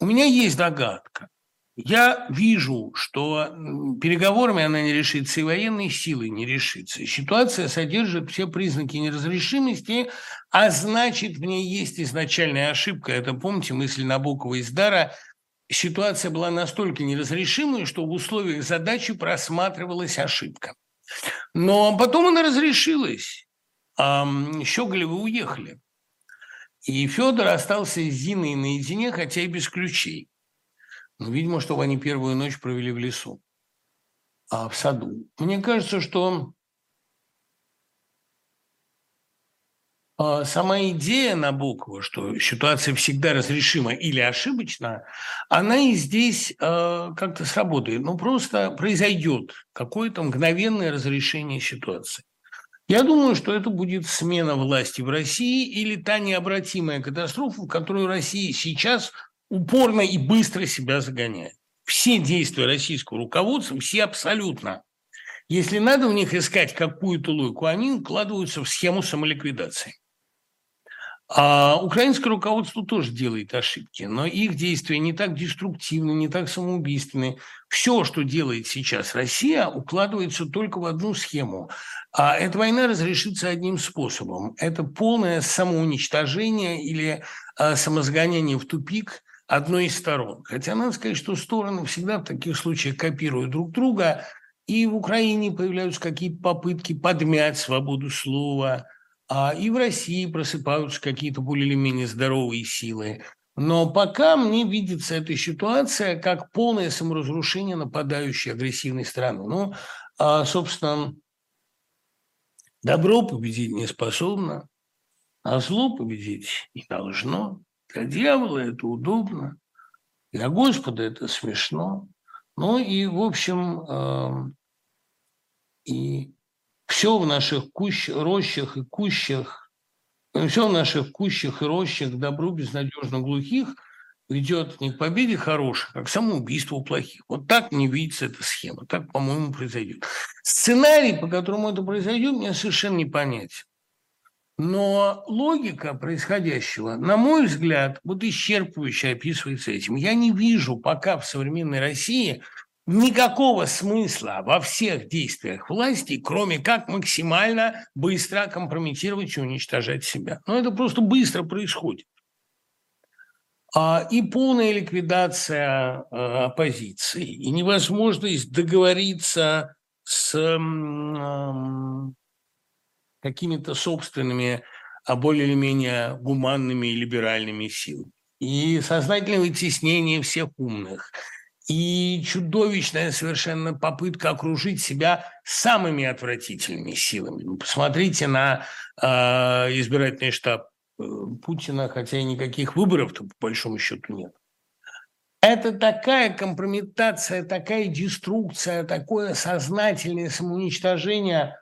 У меня есть догадка. Я вижу, что переговорами она не решится, и военной силой не решится. Ситуация содержит все признаки неразрешимости, а значит, в ней есть изначальная ошибка. Это, помните, мысль Набокова из Дара – ситуация была настолько неразрешимой, что в условиях задачи просматривалась ошибка. Но потом она разрешилась. А Щеголевы уехали. И Федор остался с Зиной наедине, хотя и без ключей. Ну, видимо, чтобы они первую ночь провели в лесу, а в саду. Мне кажется, что сама идея Набокова, что ситуация всегда разрешима или ошибочна, она и здесь э, как-то сработает. Ну, просто произойдет какое-то мгновенное разрешение ситуации. Я думаю, что это будет смена власти в России или та необратимая катастрофа, в которую Россия сейчас упорно и быстро себя загоняет. Все действия российского руководства, все абсолютно, если надо в них искать какую-то логику, они укладываются в схему самоликвидации. А украинское руководство тоже делает ошибки, но их действия не так деструктивны, не так самоубийственны. Все, что делает сейчас Россия, укладывается только в одну схему. А эта война разрешится одним способом. Это полное самоуничтожение или а, самосгоняние в тупик одной из сторон. Хотя надо сказать, что стороны всегда в таких случаях копируют друг друга, и в Украине появляются какие-то попытки подмять свободу слова – а и в России просыпаются какие-то более или менее здоровые силы. Но пока мне видится эта ситуация как полное саморазрушение нападающей агрессивной страны. Ну, а, собственно, добро победить не способно, а зло победить не должно. Для дьявола это удобно, для Господа это смешно. Ну и, в общем, э, и все в наших кущ, рощах и кущах, все в наших кущах и рощах добру безнадежно глухих ведет не к победе хороших, а к самоубийству плохих. Вот так мне видится эта схема, так, по-моему, произойдет. Сценарий, по которому это произойдет, мне совершенно непонятен. Но логика происходящего, на мой взгляд, вот исчерпывающе описывается этим. Я не вижу пока в современной России никакого смысла во всех действиях власти, кроме как максимально быстро компрометировать и уничтожать себя. Но это просто быстро происходит. А, и полная ликвидация а, оппозиции, и невозможность договориться с какими-то собственными, а более или менее гуманными и либеральными силами. И сознательное вытеснение всех умных – и чудовищная совершенно попытка окружить себя самыми отвратительными силами. Ну, посмотрите на э, избирательный штаб э, Путина, хотя и никаких выборов-то по большому счету нет. Это такая компрометация, такая деструкция, такое сознательное самоуничтожение –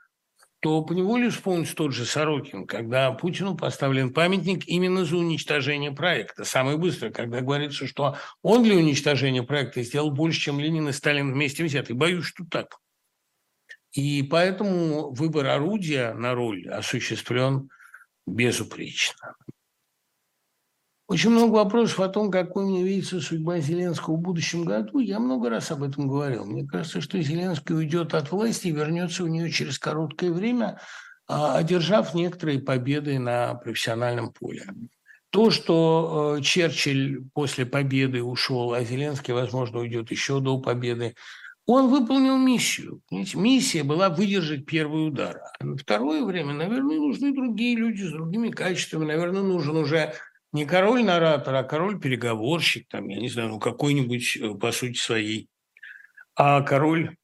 то поневоле вспомнится тот же Сорокин, когда Путину поставлен памятник именно за уничтожение проекта. Самое быстрое, когда говорится, что он для уничтожения проекта сделал больше, чем Ленин и Сталин вместе взятые. Боюсь, что так. И поэтому выбор орудия на роль осуществлен безупречно. Очень много вопросов о том, какой мне видится судьба Зеленского в будущем году. Я много раз об этом говорил. Мне кажется, что Зеленский уйдет от власти и вернется в нее через короткое время, а, одержав некоторые победы на профессиональном поле. То, что э, Черчилль после победы ушел, а Зеленский, возможно, уйдет еще до победы, он выполнил миссию. Миссия была выдержать первый удар. А на второе время, наверное, нужны другие люди с другими качествами. Наверное, нужен уже не король-наратор, а король-переговорщик, там, я не знаю, ну какой-нибудь, э, по сути своей, а король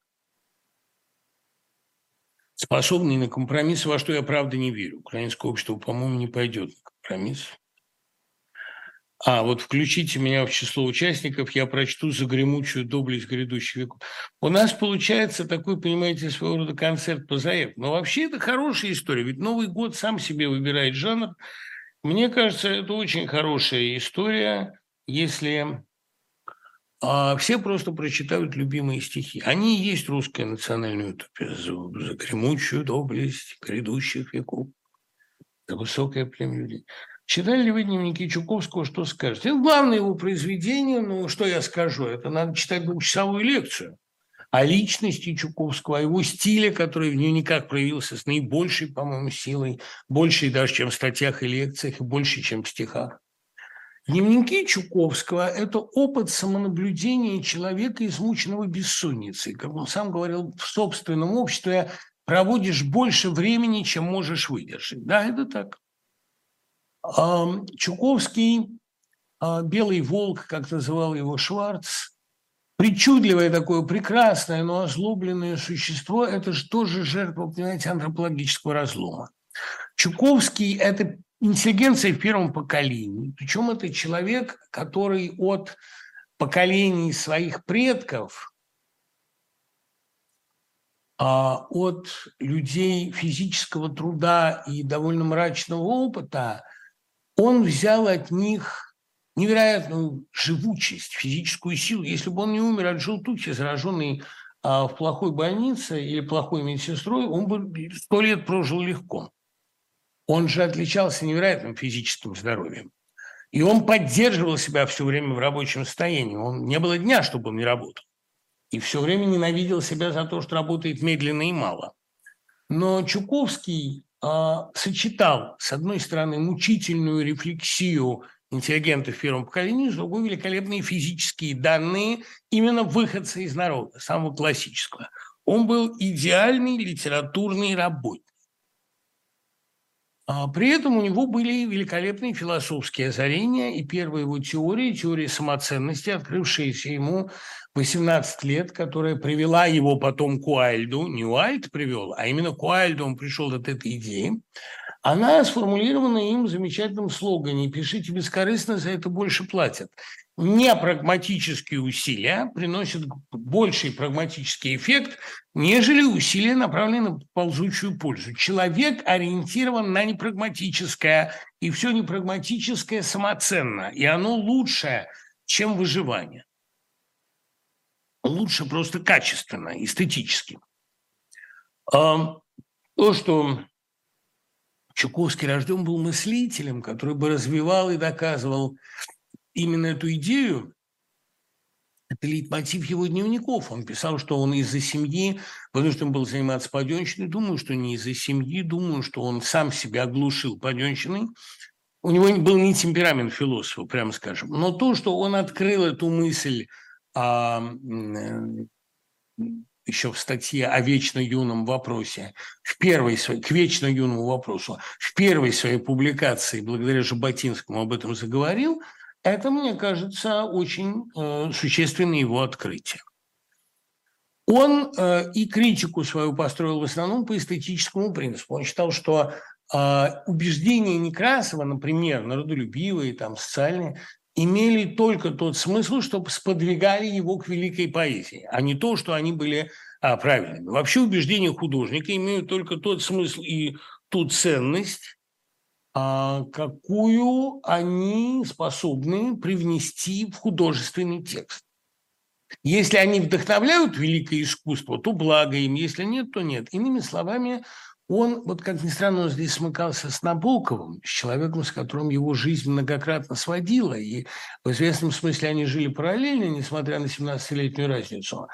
способный на компромисс, во что я правда не верю. Украинское общество, по-моему, не пойдет на компромисс. А, вот включите меня в число участников, я прочту загремучую доблесть грядущих веков. У нас получается такой, понимаете, своего рода концерт по заявке. Но вообще это хорошая история, ведь Новый год сам себе выбирает жанр. Мне кажется, это очень хорошая история, если а все просто прочитают любимые стихи. Они и есть русская национальная утопия за, за гремучую доблесть грядущих веков, за высокое племя людей. Читали ли вы дневники Чуковского, что скажете? Это главное его произведение, ну, что я скажу, это надо читать двухчасовую лекцию о личности Чуковского, о его стиле, который в дневниках проявился с наибольшей, по-моему, силой, больше даже, чем в статьях и лекциях, и больше, чем в стихах. Дневники Чуковского – это опыт самонаблюдения человека, измученного бессонницей. Как он сам говорил, в собственном обществе проводишь больше времени, чем можешь выдержать. Да, это так. Чуковский, а, белый волк, как называл его Шварц, причудливое такое прекрасное, но озлобленное существо, это же тоже жертва, понимаете, антропологического разлома. Чуковский – это интеллигенция в первом поколении. Причем это человек, который от поколений своих предков, а от людей физического труда и довольно мрачного опыта – он взял от них невероятную живучесть, физическую силу. Если бы он не умер от желтухи, зараженный а, в плохой больнице или плохой медсестрой, он бы сто лет прожил легко. Он же отличался невероятным физическим здоровьем. И он поддерживал себя все время в рабочем состоянии. Он, не было дня, чтобы он не работал. И все время ненавидел себя за то, что работает медленно и мало. Но Чуковский а, сочетал, с одной стороны, мучительную рефлексию интеллигентов первого поколения, с другой великолепные физические данные именно выходца из народа, самого классического. Он был идеальный литературный работник. А при этом у него были великолепные философские озарения, и первая его теория, теория самоценности, открывшаяся ему 18 лет, которая привела его потом к Уайльду, не Уайльд привел, а именно к Уайльду он пришел от этой идеи, она сформулирована им в замечательном слогане «Пишите бескорыстно, за это больше платят». Не прагматические усилия приносят больший прагматический эффект, нежели усилия, направленные на ползучую пользу. Человек ориентирован на непрагматическое, и все непрагматическое самоценно, и оно лучше, чем выживание лучше просто качественно, эстетически. То, что Чуковский рожден был мыслителем, который бы развивал и доказывал именно эту идею, это лейтмотив его дневников. Он писал, что он из-за семьи, потому что он был заниматься паденщиной. Думаю, что не из-за семьи, думаю, что он сам себя оглушил паденщиной. У него был не темперамент философа, прямо скажем. Но то, что он открыл эту мысль а, еще в статье о вечно юном вопросе, в первой своей, к вечно юному вопросу, в первой своей публикации, благодаря Жаботинскому об этом заговорил, это, мне кажется, очень э, существенное его открытие. Он э, и критику свою построил в основном по эстетическому принципу. Он считал, что э, убеждения Некрасова, например, народолюбивые, там, социальные, имели только тот смысл, чтобы сподвигали его к великой поэзии, а не то, что они были а, правильными. Вообще убеждения художника имеют только тот смысл и ту ценность, а, какую они способны привнести в художественный текст. Если они вдохновляют великое искусство, то благо им, если нет, то нет. Иными словами, он, вот как ни странно, он здесь смыкался с Набоковым, с человеком, с которым его жизнь многократно сводила. И в известном смысле они жили параллельно, несмотря на 17-летнюю разницу.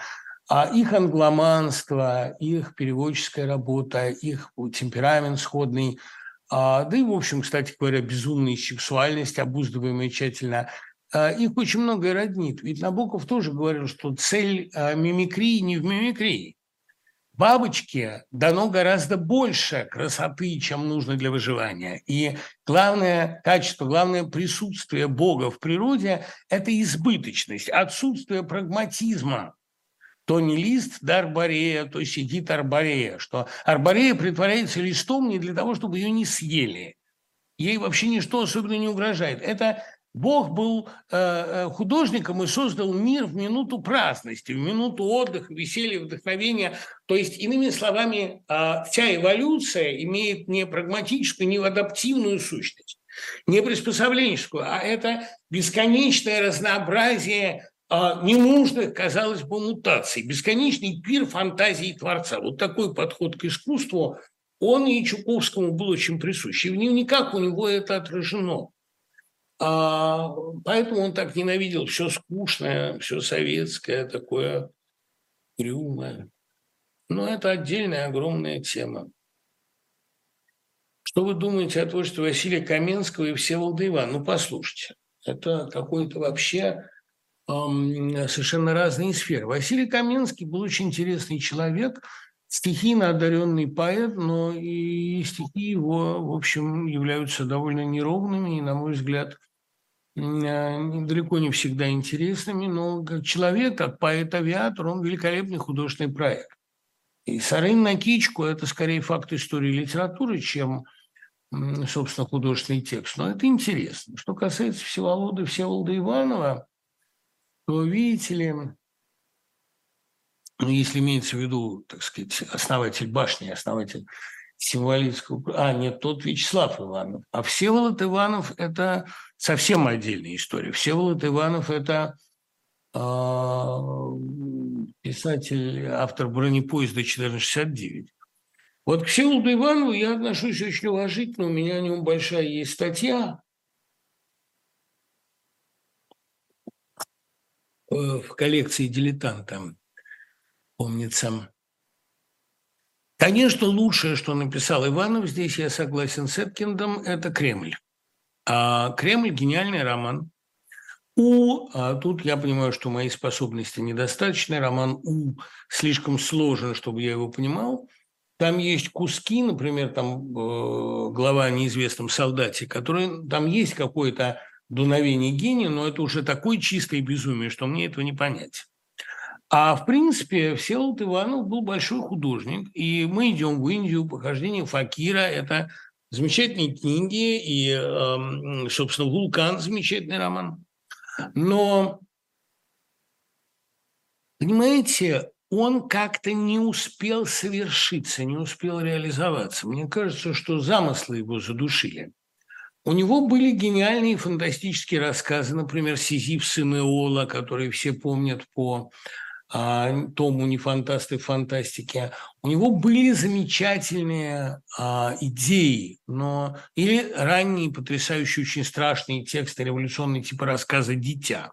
А их англоманство, их переводческая работа, их темперамент сходный, а, да и, в общем, кстати говоря, безумная сексуальность, обуздываемая тщательно, а, их очень многое роднит. Ведь Набоков тоже говорил, что цель а, мимикрии не в мимикрии. Бабочке дано гораздо больше красоты, чем нужно для выживания. И главное качество, главное присутствие Бога в природе – это избыточность, отсутствие прагматизма. То не лист да арборея, то сидит арборея. Что арборея притворяется листом не для того, чтобы ее не съели. Ей вообще ничто особенно не угрожает. Это Бог был э, э, художником и создал мир в минуту праздности, в минуту отдыха, веселья, вдохновения. То есть, иными словами, э, вся эволюция имеет не прагматическую, не адаптивную сущность, не приспособленческую, а это бесконечное разнообразие ненужных, казалось бы, мутаций, бесконечный пир фантазии Творца. Вот такой подход к искусству, он и Чуковскому был очень присущ. И в никак у него это отражено. А, поэтому он так ненавидел все скучное, все советское, такое трюмное. Но это отдельная огромная тема. Что вы думаете о творчестве Василия Каменского и Всеволода Ивана? Ну, послушайте. Это какой-то вообще эм, совершенно разные сферы. Василий Каменский был очень интересный человек, стихийно одаренный поэт, но и стихи его, в общем, являются довольно неровными и, на мой взгляд, далеко не всегда интересными, но как человек, как поэт-авиатор, он великолепный художественный проект. И «Сарын на кичку» – это скорее факт истории литературы, чем, собственно, художественный текст. Но это интересно. Что касается Всеволода Всеволода Иванова, то, видите ли, ну, если имеется в виду, так сказать, основатель башни, основатель символического... А, нет, тот Вячеслав Иванов. А Всеволод Иванов – это совсем отдельная история. Всеволод Иванов – это э, писатель, автор «Бронепоезда 1469». Вот к Всеволоду Иванову я отношусь очень уважительно. У меня о нем большая есть статья э, в коллекции «Дилетанта», помнится. Конечно, лучшее, что написал Иванов, здесь я согласен с Эткиндом, это «Кремль». А «Кремль» – гениальный роман. У, а тут я понимаю, что мои способности недостаточны, роман У слишком сложен, чтобы я его понимал. Там есть куски, например, там э, глава о неизвестном солдате, который там есть какое-то дуновение гения, но это уже такое чистое безумие, что мне этого не понять. А в принципе Всеволод Иванов был большой художник, и мы идем в Индию, похождение Факира – это замечательные книги, и, эм, собственно, «Вулкан» – замечательный роман. Но, понимаете, он как-то не успел совершиться, не успел реализоваться. Мне кажется, что замыслы его задушили. У него были гениальные фантастические рассказы, например, «Сизиф, сын Иола», которые все помнят по а, тому не фантасты фантастики, у него были замечательные а, идеи, но или ранние потрясающие, очень страшные тексты революционные типа рассказа «Дитя».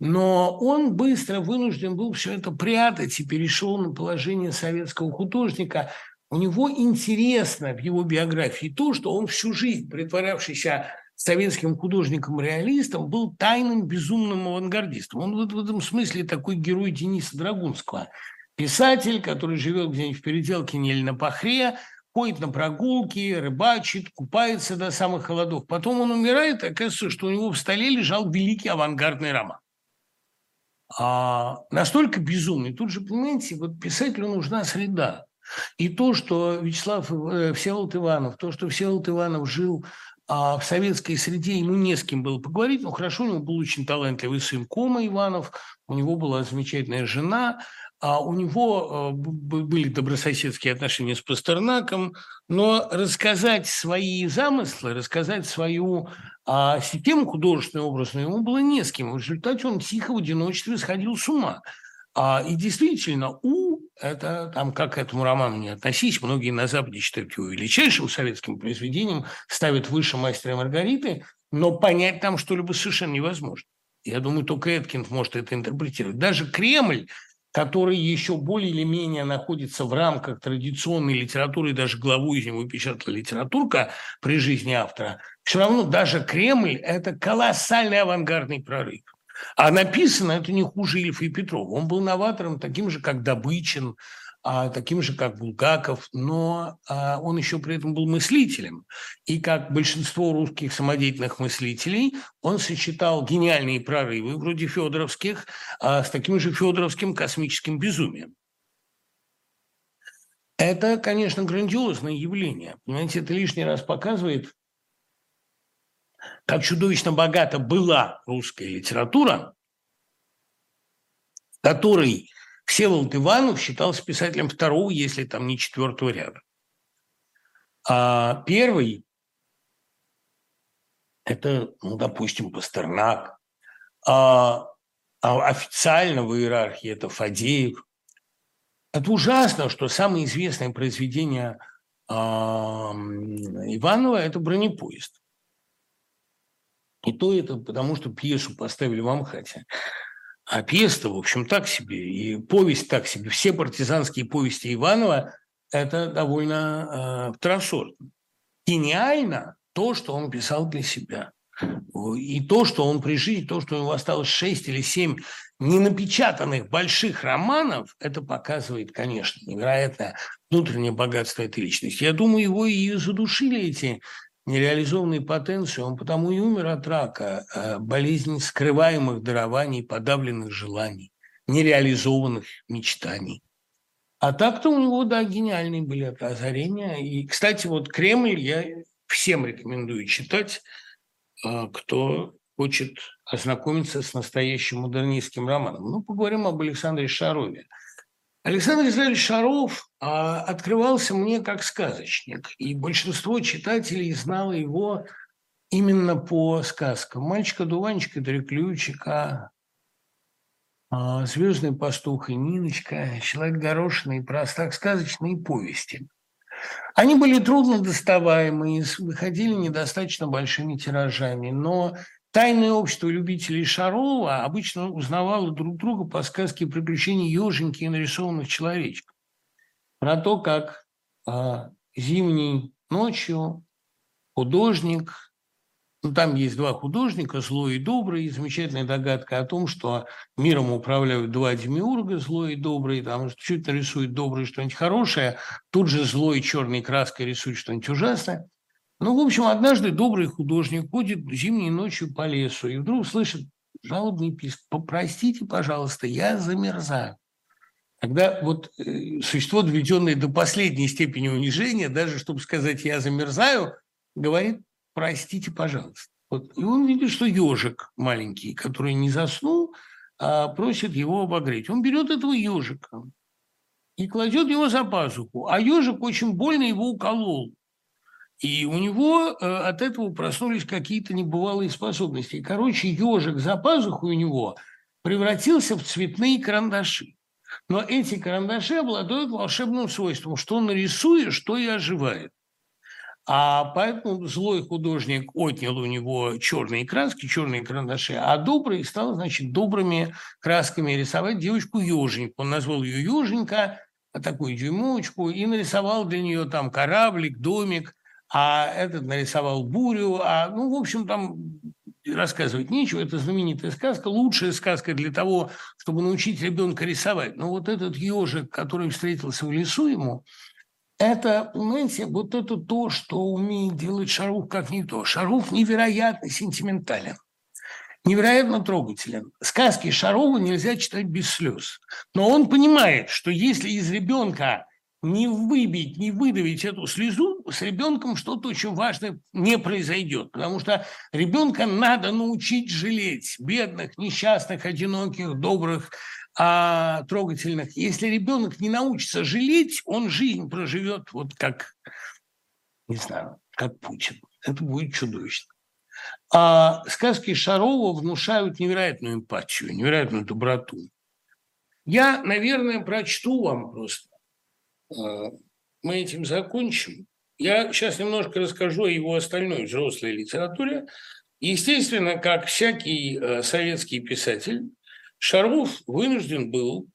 Но он быстро вынужден был все это прятать и перешел на положение советского художника. У него интересно в его биографии то, что он всю жизнь, притворявшийся советским художником-реалистом, был тайным безумным авангардистом. Он вот в этом смысле такой герой Дениса Драгунского. Писатель, который живет где-нибудь в Переделкине или на Пахре, ходит на прогулки, рыбачит, купается до самых холодов. Потом он умирает, и оказывается, что у него в столе лежал великий авангардный роман. А настолько безумный. Тут же, понимаете, вот писателю нужна среда. И то, что Вячеслав э, Всеволод Иванов, то, что Всеволод Иванов жил а в советской среде ему не с кем было поговорить. Ну, хорошо, у него был очень талантливый сын Кома Иванов, у него была замечательная жена, а у него э, были добрососедские отношения с Пастернаком, но рассказать свои замыслы, рассказать свою а, систему художественную, образную ему было не с кем. В результате он тихо в одиночестве сходил с ума. А, и действительно, У – это, там, как к этому роману не относись, многие на Западе считают его величайшим советским произведением, ставят выше «Мастера Маргариты», но понять там что-либо совершенно невозможно. Я думаю, только Эткинд может это интерпретировать. Даже Кремль, который еще более или менее находится в рамках традиционной литературы, и даже главу из него печатала литературка при жизни автора, все равно даже Кремль – это колоссальный авангардный прорыв. А написано это не хуже Ильфа и Петрова. Он был новатором, таким же, как Добычин, а, таким же, как Булгаков, но а, он еще при этом был мыслителем. И как большинство русских самодеятельных мыслителей, он сочетал гениальные прорывы, вроде Федоровских, а, с таким же Федоровским космическим безумием. Это, конечно, грандиозное явление. Понимаете, это лишний раз показывает, как чудовищно богата была русская литература, который Всеволод Иванов считался писателем второго, если там не четвертого ряда. А первый – это, ну, допустим, Пастернак. А, а официально в иерархии это Фадеев. Это ужасно, что самое известное произведение а, Иванова – это «Бронепоезд». И то это потому, что пьесу поставили в Амхате. А пьеса, в общем, так себе, и повесть так себе. Все партизанские повести Иванова – это довольно э, второсортно. Гениально то, что он писал для себя. И то, что он при жизни, то, что у него осталось шесть или семь ненапечатанных больших романов, это показывает, конечно, невероятное внутреннее богатство этой личности. Я думаю, его и задушили эти нереализованной потенции, он потому и умер от рака, э, болезнь скрываемых дарований, подавленных желаний, нереализованных мечтаний. А так-то у него, да, гениальные были озарения. И, кстати, вот «Кремль» я всем рекомендую читать, э, кто хочет ознакомиться с настоящим модернистским романом. Ну, поговорим об Александре Шарове – Александр Израилевич Шаров а, открывался мне как сказочник, и большинство читателей знало его именно по сказкам. «Мальчика-дуванчика», «Три ключика», а, «Звездный пастух» и «Ниночка», «Человек горошиный», «Простак», сказочные повести. Они были трудно доставаемые, выходили недостаточно большими тиражами, но Тайное общество любителей Шарова обычно узнавало друг друга по сказке приключений еженьки и нарисованных человечков. Про то, как э, зимней ночью художник, ну, там есть два художника, злой и добрый, и замечательная догадка о том, что миром управляют два демиурга, злой и добрый, там чуть нарисует добрый что-нибудь хорошее, тут же злой черной краской рисует что-нибудь ужасное. Ну, в общем, однажды добрый художник ходит зимней ночью по лесу и вдруг слышит жалобный писк. Попростите, пожалуйста, я замерзаю. Когда вот э, существо, доведенное до последней степени унижения, даже чтобы сказать «я замерзаю», говорит «простите, пожалуйста». Вот. И он видит, что ежик маленький, который не заснул, а просит его обогреть. Он берет этого ежика и кладет его за пазуху. А ежик очень больно его уколол. И у него э, от этого проснулись какие-то небывалые способности. короче, ежик за пазухой у него превратился в цветные карандаши. Но эти карандаши обладают волшебным свойством, что нарисуешь, что и оживает. А поэтому злой художник отнял у него черные краски, черные карандаши, а добрый стал, значит, добрыми красками рисовать девочку еженьку. Он назвал ее еженька, такую дюймовочку, и нарисовал для нее там кораблик, домик – а этот нарисовал бурю, а, ну, в общем, там рассказывать нечего, это знаменитая сказка, лучшая сказка для того, чтобы научить ребенка рисовать. Но вот этот ежик, который встретился в лесу ему, это, понимаете, вот это то, что умеет делать Шарух как никто. Шарух невероятно сентиментален, невероятно трогателен. Сказки Шарова нельзя читать без слез. Но он понимает, что если из ребенка не выбить, не выдавить эту слезу, с ребенком что-то очень важное не произойдет. Потому что ребенка надо научить жалеть бедных, несчастных, одиноких, добрых, а, трогательных. Если ребенок не научится жалеть, он жизнь проживет вот как, не знаю, как Путин. Это будет чудовищно. А сказки Шарова внушают невероятную эмпатию, невероятную доброту. Я, наверное, прочту вам просто мы этим закончим. Я сейчас немножко расскажу о его остальной взрослой литературе. Естественно, как всякий а, советский писатель, Шаров вынужден был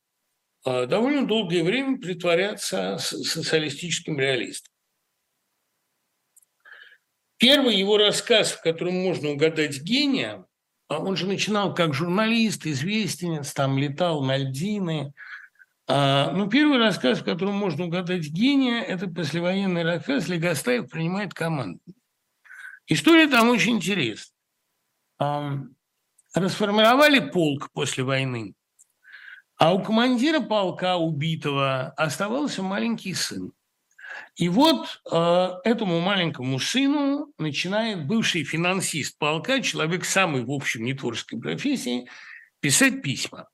а, довольно долгое время притворяться социалистическим реалистом. Первый его рассказ, в котором можно угадать гения, он же начинал как журналист, известенец, там летал на льдины – а, ну, первый рассказ, в котором можно угадать гения, это послевоенный рассказ «Легостаев принимает команду». История там очень интересная. А, расформировали полк после войны, а у командира полка убитого оставался маленький сын. И вот э, этому маленькому сыну начинает бывший финансист полка, человек самый, в общем, не творческой профессии, писать письма.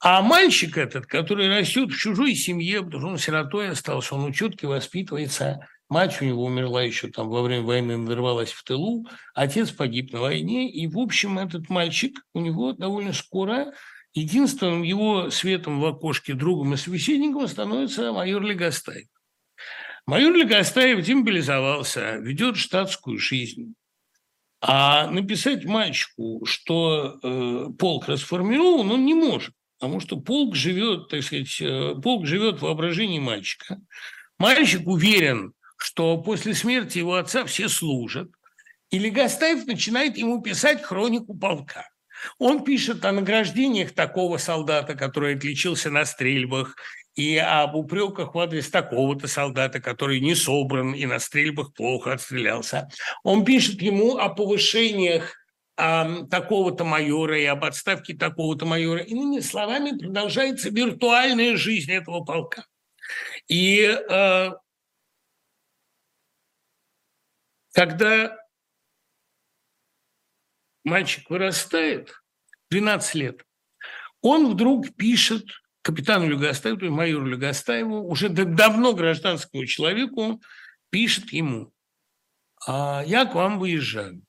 А мальчик этот, который растет в чужой семье, потому что он сиротой остался, он учетки воспитывается, мать у него умерла еще там во время войны, надорвалась в тылу, отец погиб на войне, и, в общем, этот мальчик у него довольно скоро единственным его светом в окошке, другом и собеседником становится майор Легостаев. Майор Легостаев демобилизовался, ведет штатскую жизнь. А написать мальчику, что э, полк расформирован, он не может, потому что полк живет, так сказать, э, полк живет в воображении мальчика. Мальчик уверен, что после смерти его отца все служат, и Легостаев начинает ему писать хронику полка. Он пишет о награждениях такого солдата, который отличился на стрельбах, и об упреках в адрес такого-то солдата, который не собран и на стрельбах плохо отстрелялся. Он пишет ему о повышениях а, такого-то майора и об отставке такого-то майора. Иными словами, продолжается виртуальная жизнь этого полка. И э, когда мальчик вырастает, 12 лет, он вдруг пишет капитану Люгостаеву, есть майору Люгостаеву, уже давно гражданскому человеку, пишет ему, а я к вам выезжаю,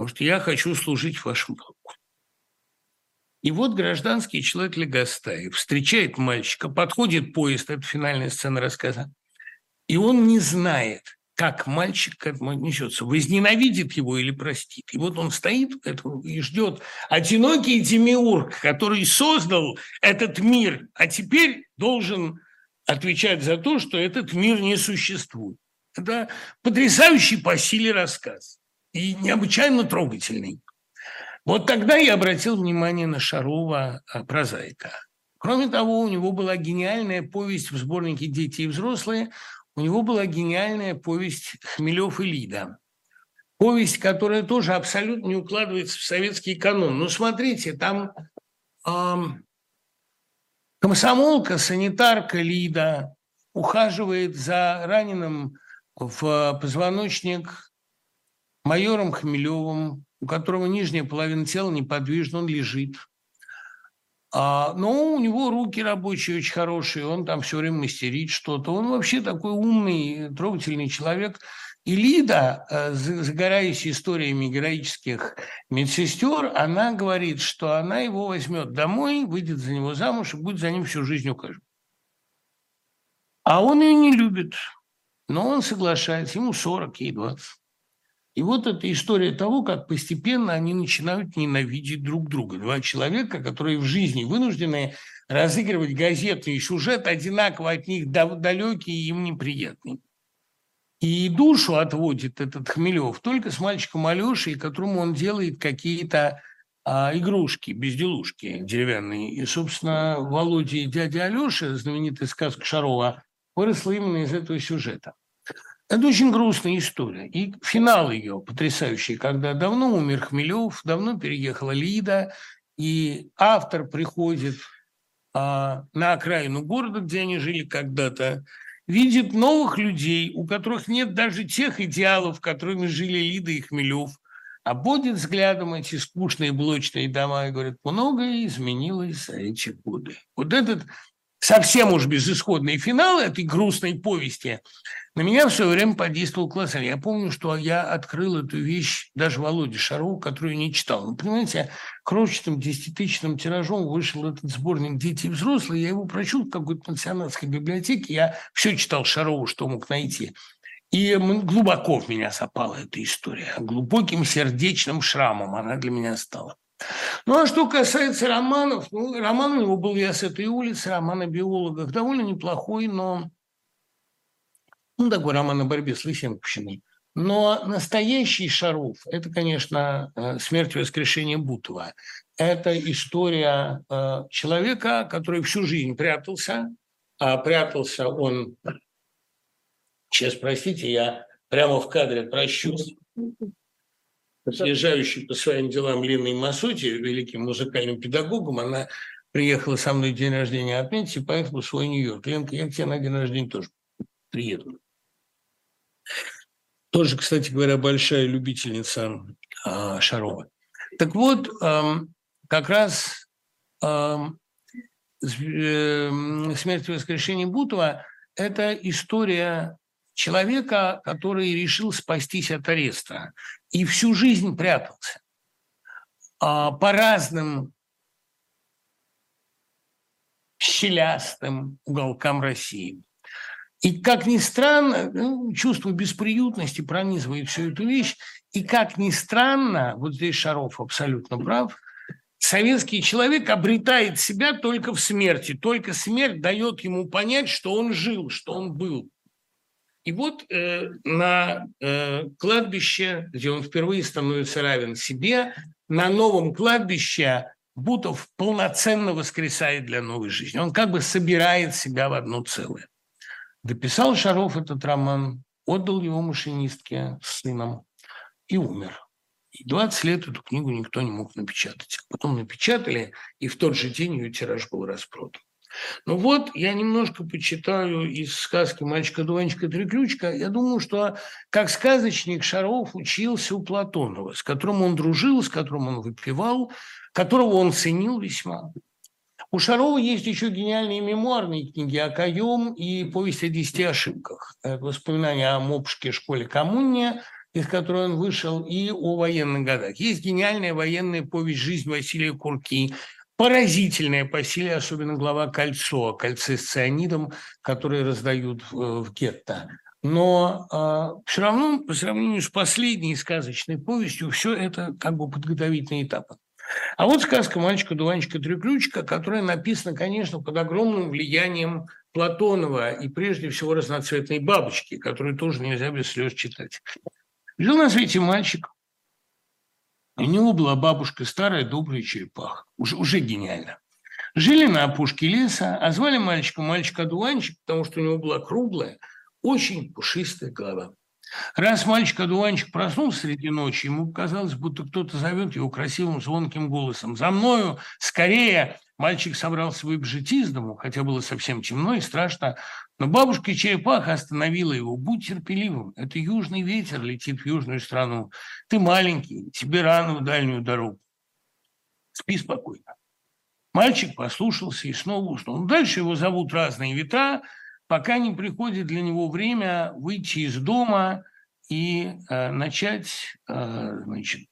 потому что я хочу служить в вашем полку. И вот гражданский человек Легостаев встречает мальчика, подходит поезд, это финальная сцена рассказа, и он не знает, как мальчик к этому отнесется, возненавидит его или простит. И вот он стоит и ждет одинокий демиург, который создал этот мир, а теперь должен отвечать за то, что этот мир не существует. Это потрясающий по силе рассказ и необычайно трогательный. Вот тогда я обратил внимание на Шарова а, прозаика. Кроме того, у него была гениальная повесть в сборнике «Дети и взрослые» у него была гениальная повесть «Хмелев и Лида». Повесть, которая тоже абсолютно не укладывается в советский канон. Ну, смотрите, там эм, комсомолка, санитарка Лида ухаживает за раненым в позвоночник майором Хмелевым, у которого нижняя половина тела неподвижна, он лежит – а, но у него руки рабочие очень хорошие, он там все время мастерит что-то. Он вообще такой умный, трогательный человек. И Лида, э, загораясь историями героических медсестер, она говорит, что она его возьмет домой, выйдет за него замуж и будет за ним всю жизнь ухаживать. А он ее не любит, но он соглашается, ему 40, ей 20. И вот эта история того, как постепенно они начинают ненавидеть друг друга. Два человека, которые в жизни вынуждены разыгрывать газетный сюжет, одинаково от них далекий и им неприятный. И душу отводит этот Хмелев только с мальчиком Алешей, которому он делает какие-то а, игрушки, безделушки деревянные. И, собственно, Володя и дядя Алеша, знаменитая сказка Шарова, выросла именно из этого сюжета. Это очень грустная история. И финал ее потрясающий, когда давно умер Хмелев, давно переехала Лида, и автор приходит а, на окраину города, где они жили когда-то, видит новых людей, у которых нет даже тех идеалов, которыми жили Лида и Хмелев, будет взглядом эти скучные блочные дома и говорит, многое изменилось за эти годы. Вот этот совсем уж безысходный финал этой грустной повести на меня в свое время подействовал колоссально. Я помню, что я открыл эту вещь даже Володе Шарову, которую не читал. Ну, понимаете, крошечным десятитысячным тиражом вышел этот сборник «Дети и взрослые». Я его прочел в какой-то пансионатской библиотеке. Я все читал Шарову, что мог найти. И глубоко в меня запала эта история. Глубоким сердечным шрамом она для меня стала. Ну, а что касается романов, ну, роман у него был «Я с этой улицы», роман о биологах, довольно неплохой, но ну, такой роман о борьбе с Лысенковщиной. Но настоящий Шаров – это, конечно, э, смерть и воскрешение Бутова. Это история э, человека, который всю жизнь прятался. А прятался он, сейчас, простите, я прямо в кадре прощусь, съезжающий по своим делам Линой Масути, великим музыкальным педагогом, она приехала со мной день рождения отметить и поехала в свой Нью-Йорк. Ленка, я к тебе на день рождения тоже приеду. Тоже, кстати говоря, большая любительница э, Шарова. Так вот, э, как раз э, «Смерть и воскрешение Бутова» – это история человека, который решил спастись от ареста и всю жизнь прятался а, по разным щелястым уголкам России. И, как ни странно, ну, чувство бесприютности пронизывает всю эту вещь. И, как ни странно, вот здесь Шаров абсолютно прав, советский человек обретает себя только в смерти. Только смерть дает ему понять, что он жил, что он был. И вот э, на э, кладбище, где он впервые становится равен себе, на новом кладбище Бутов полноценно воскресает для новой жизни. Он как бы собирает себя в одно целое. Дописал Шаров этот роман, отдал его машинистке с сыном и умер. И 20 лет эту книгу никто не мог напечатать. Потом напечатали, и в тот же день ее тираж был распродан. Ну вот, я немножко почитаю из сказки «Мальчика-дуванчика три ключка». Я думаю, что как сказочник Шаров учился у Платонова, с которым он дружил, с которым он выпивал, которого он ценил весьма. У Шарова есть еще гениальные мемуарные книги о Каем и повесть о десяти ошибках. Воспоминания о мопшке школе коммуне, из которой он вышел, и о военных годах. Есть гениальная военная повесть «Жизнь Василия Курки», Поразительное по силе, особенно глава «Кольцо», кольцы с цианидом, которые раздают в, в гетто. Но э, а, все равно, по сравнению с последней сказочной повестью, все это как бы подготовительные этапы. А вот сказка «Мальчика, дуванчика, трюключка», которая написана, конечно, под огромным влиянием Платонова и прежде всего разноцветной бабочки, которую тоже нельзя без слез читать. Жил на свете мальчик, у него была бабушка старая, добрая черепаха. Уже, уже гениально. Жили на опушке леса, а звали мальчика мальчик-одуванчик, потому что у него была круглая, очень пушистая голова. Раз мальчик-одуванчик проснулся среди ночи, ему показалось, будто кто-то зовет его красивым звонким голосом. «За мною! Скорее!» Мальчик собрался выбежать из дому, хотя было совсем темно и страшно, но бабушка Черепаха остановила его. «Будь терпеливым, это южный ветер летит в южную страну. Ты маленький, тебе рано в дальнюю дорогу. Спи спокойно». Мальчик послушался и снова уснул. Ну, дальше его зовут разные ветра, пока не приходит для него время выйти из дома и э, начать э, значит,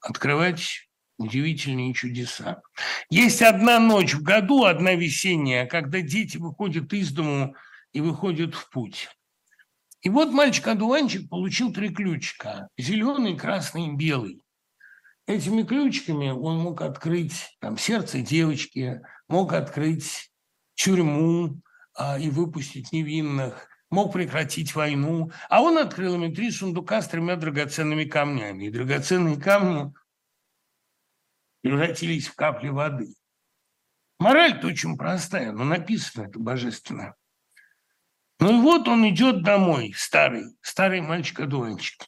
открывать удивительные чудеса. Есть одна ночь в году, одна весенняя, когда дети выходят из дому и выходят в путь. И вот мальчик-одуванчик получил три ключика – зеленый, красный и белый. Этими ключиками он мог открыть там, сердце девочки, мог открыть тюрьму а, и выпустить невинных, мог прекратить войну. А он открыл ими три сундука с тремя драгоценными камнями. И драгоценные камни превратились в капли воды. Мораль-то очень простая, но написано это божественно. Ну и вот он идет домой, старый, старый мальчик-одуванчик.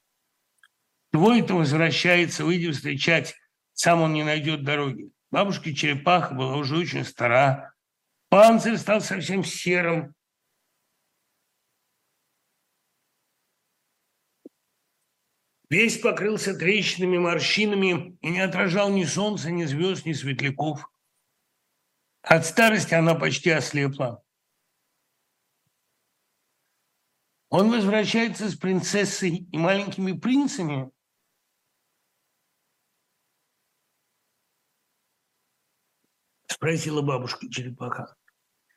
Двое-то возвращается, выйдя встречать, сам он не найдет дороги. Бабушка черепаха была уже очень стара, панцирь стал совсем серым. Весь покрылся трещинами, морщинами и не отражал ни солнца, ни звезд, ни светляков. От старости она почти ослепла. Он возвращается с принцессой и маленькими принцами. Спросила бабушка черепаха.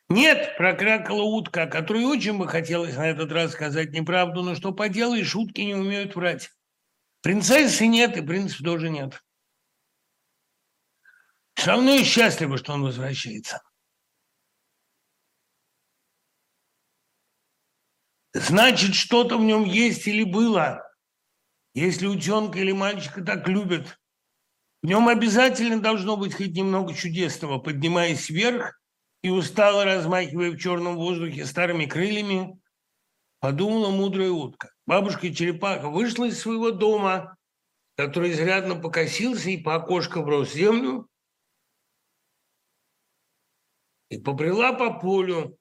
Нет, прокрякала утка, которой очень бы хотелось на этот раз сказать неправду, но что поделаешь, утки не умеют врать. Принцессы нет, и принцев тоже нет. Все равно я счастлива, что он возвращается. Значит, что-то в нем есть или было. Если утенка или мальчика так любят, в нем обязательно должно быть хоть немного чудесного, поднимаясь вверх и устало размахивая в черном воздухе старыми крыльями, подумала мудрая утка. Бабушка черепаха вышла из своего дома, который изрядно покосился и по окошку брос землю, и побрела по полю,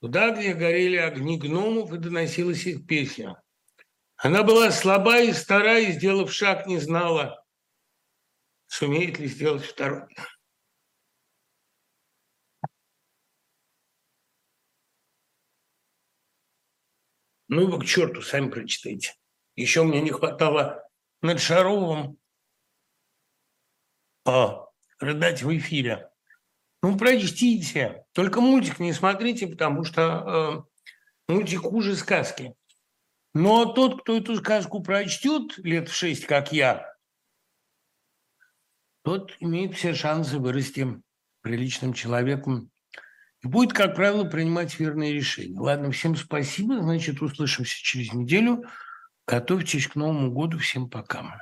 туда, где горели огни гномов и доносилась их песня. Она была слаба и стара, и, сделав шаг, не знала, сумеет ли сделать второй. Ну вы к черту, сами прочитайте. Еще мне не хватало над Шаровым а, рыдать в эфире. Ну, прочтите. Только мультик не смотрите, потому что э, мультик хуже сказки. Но тот, кто эту сказку прочтет лет в шесть, как я, тот имеет все шансы вырасти приличным человеком будет, как правило, принимать верные решения. Ладно, всем спасибо. Значит, услышимся через неделю. Готовьтесь к Новому году. Всем пока.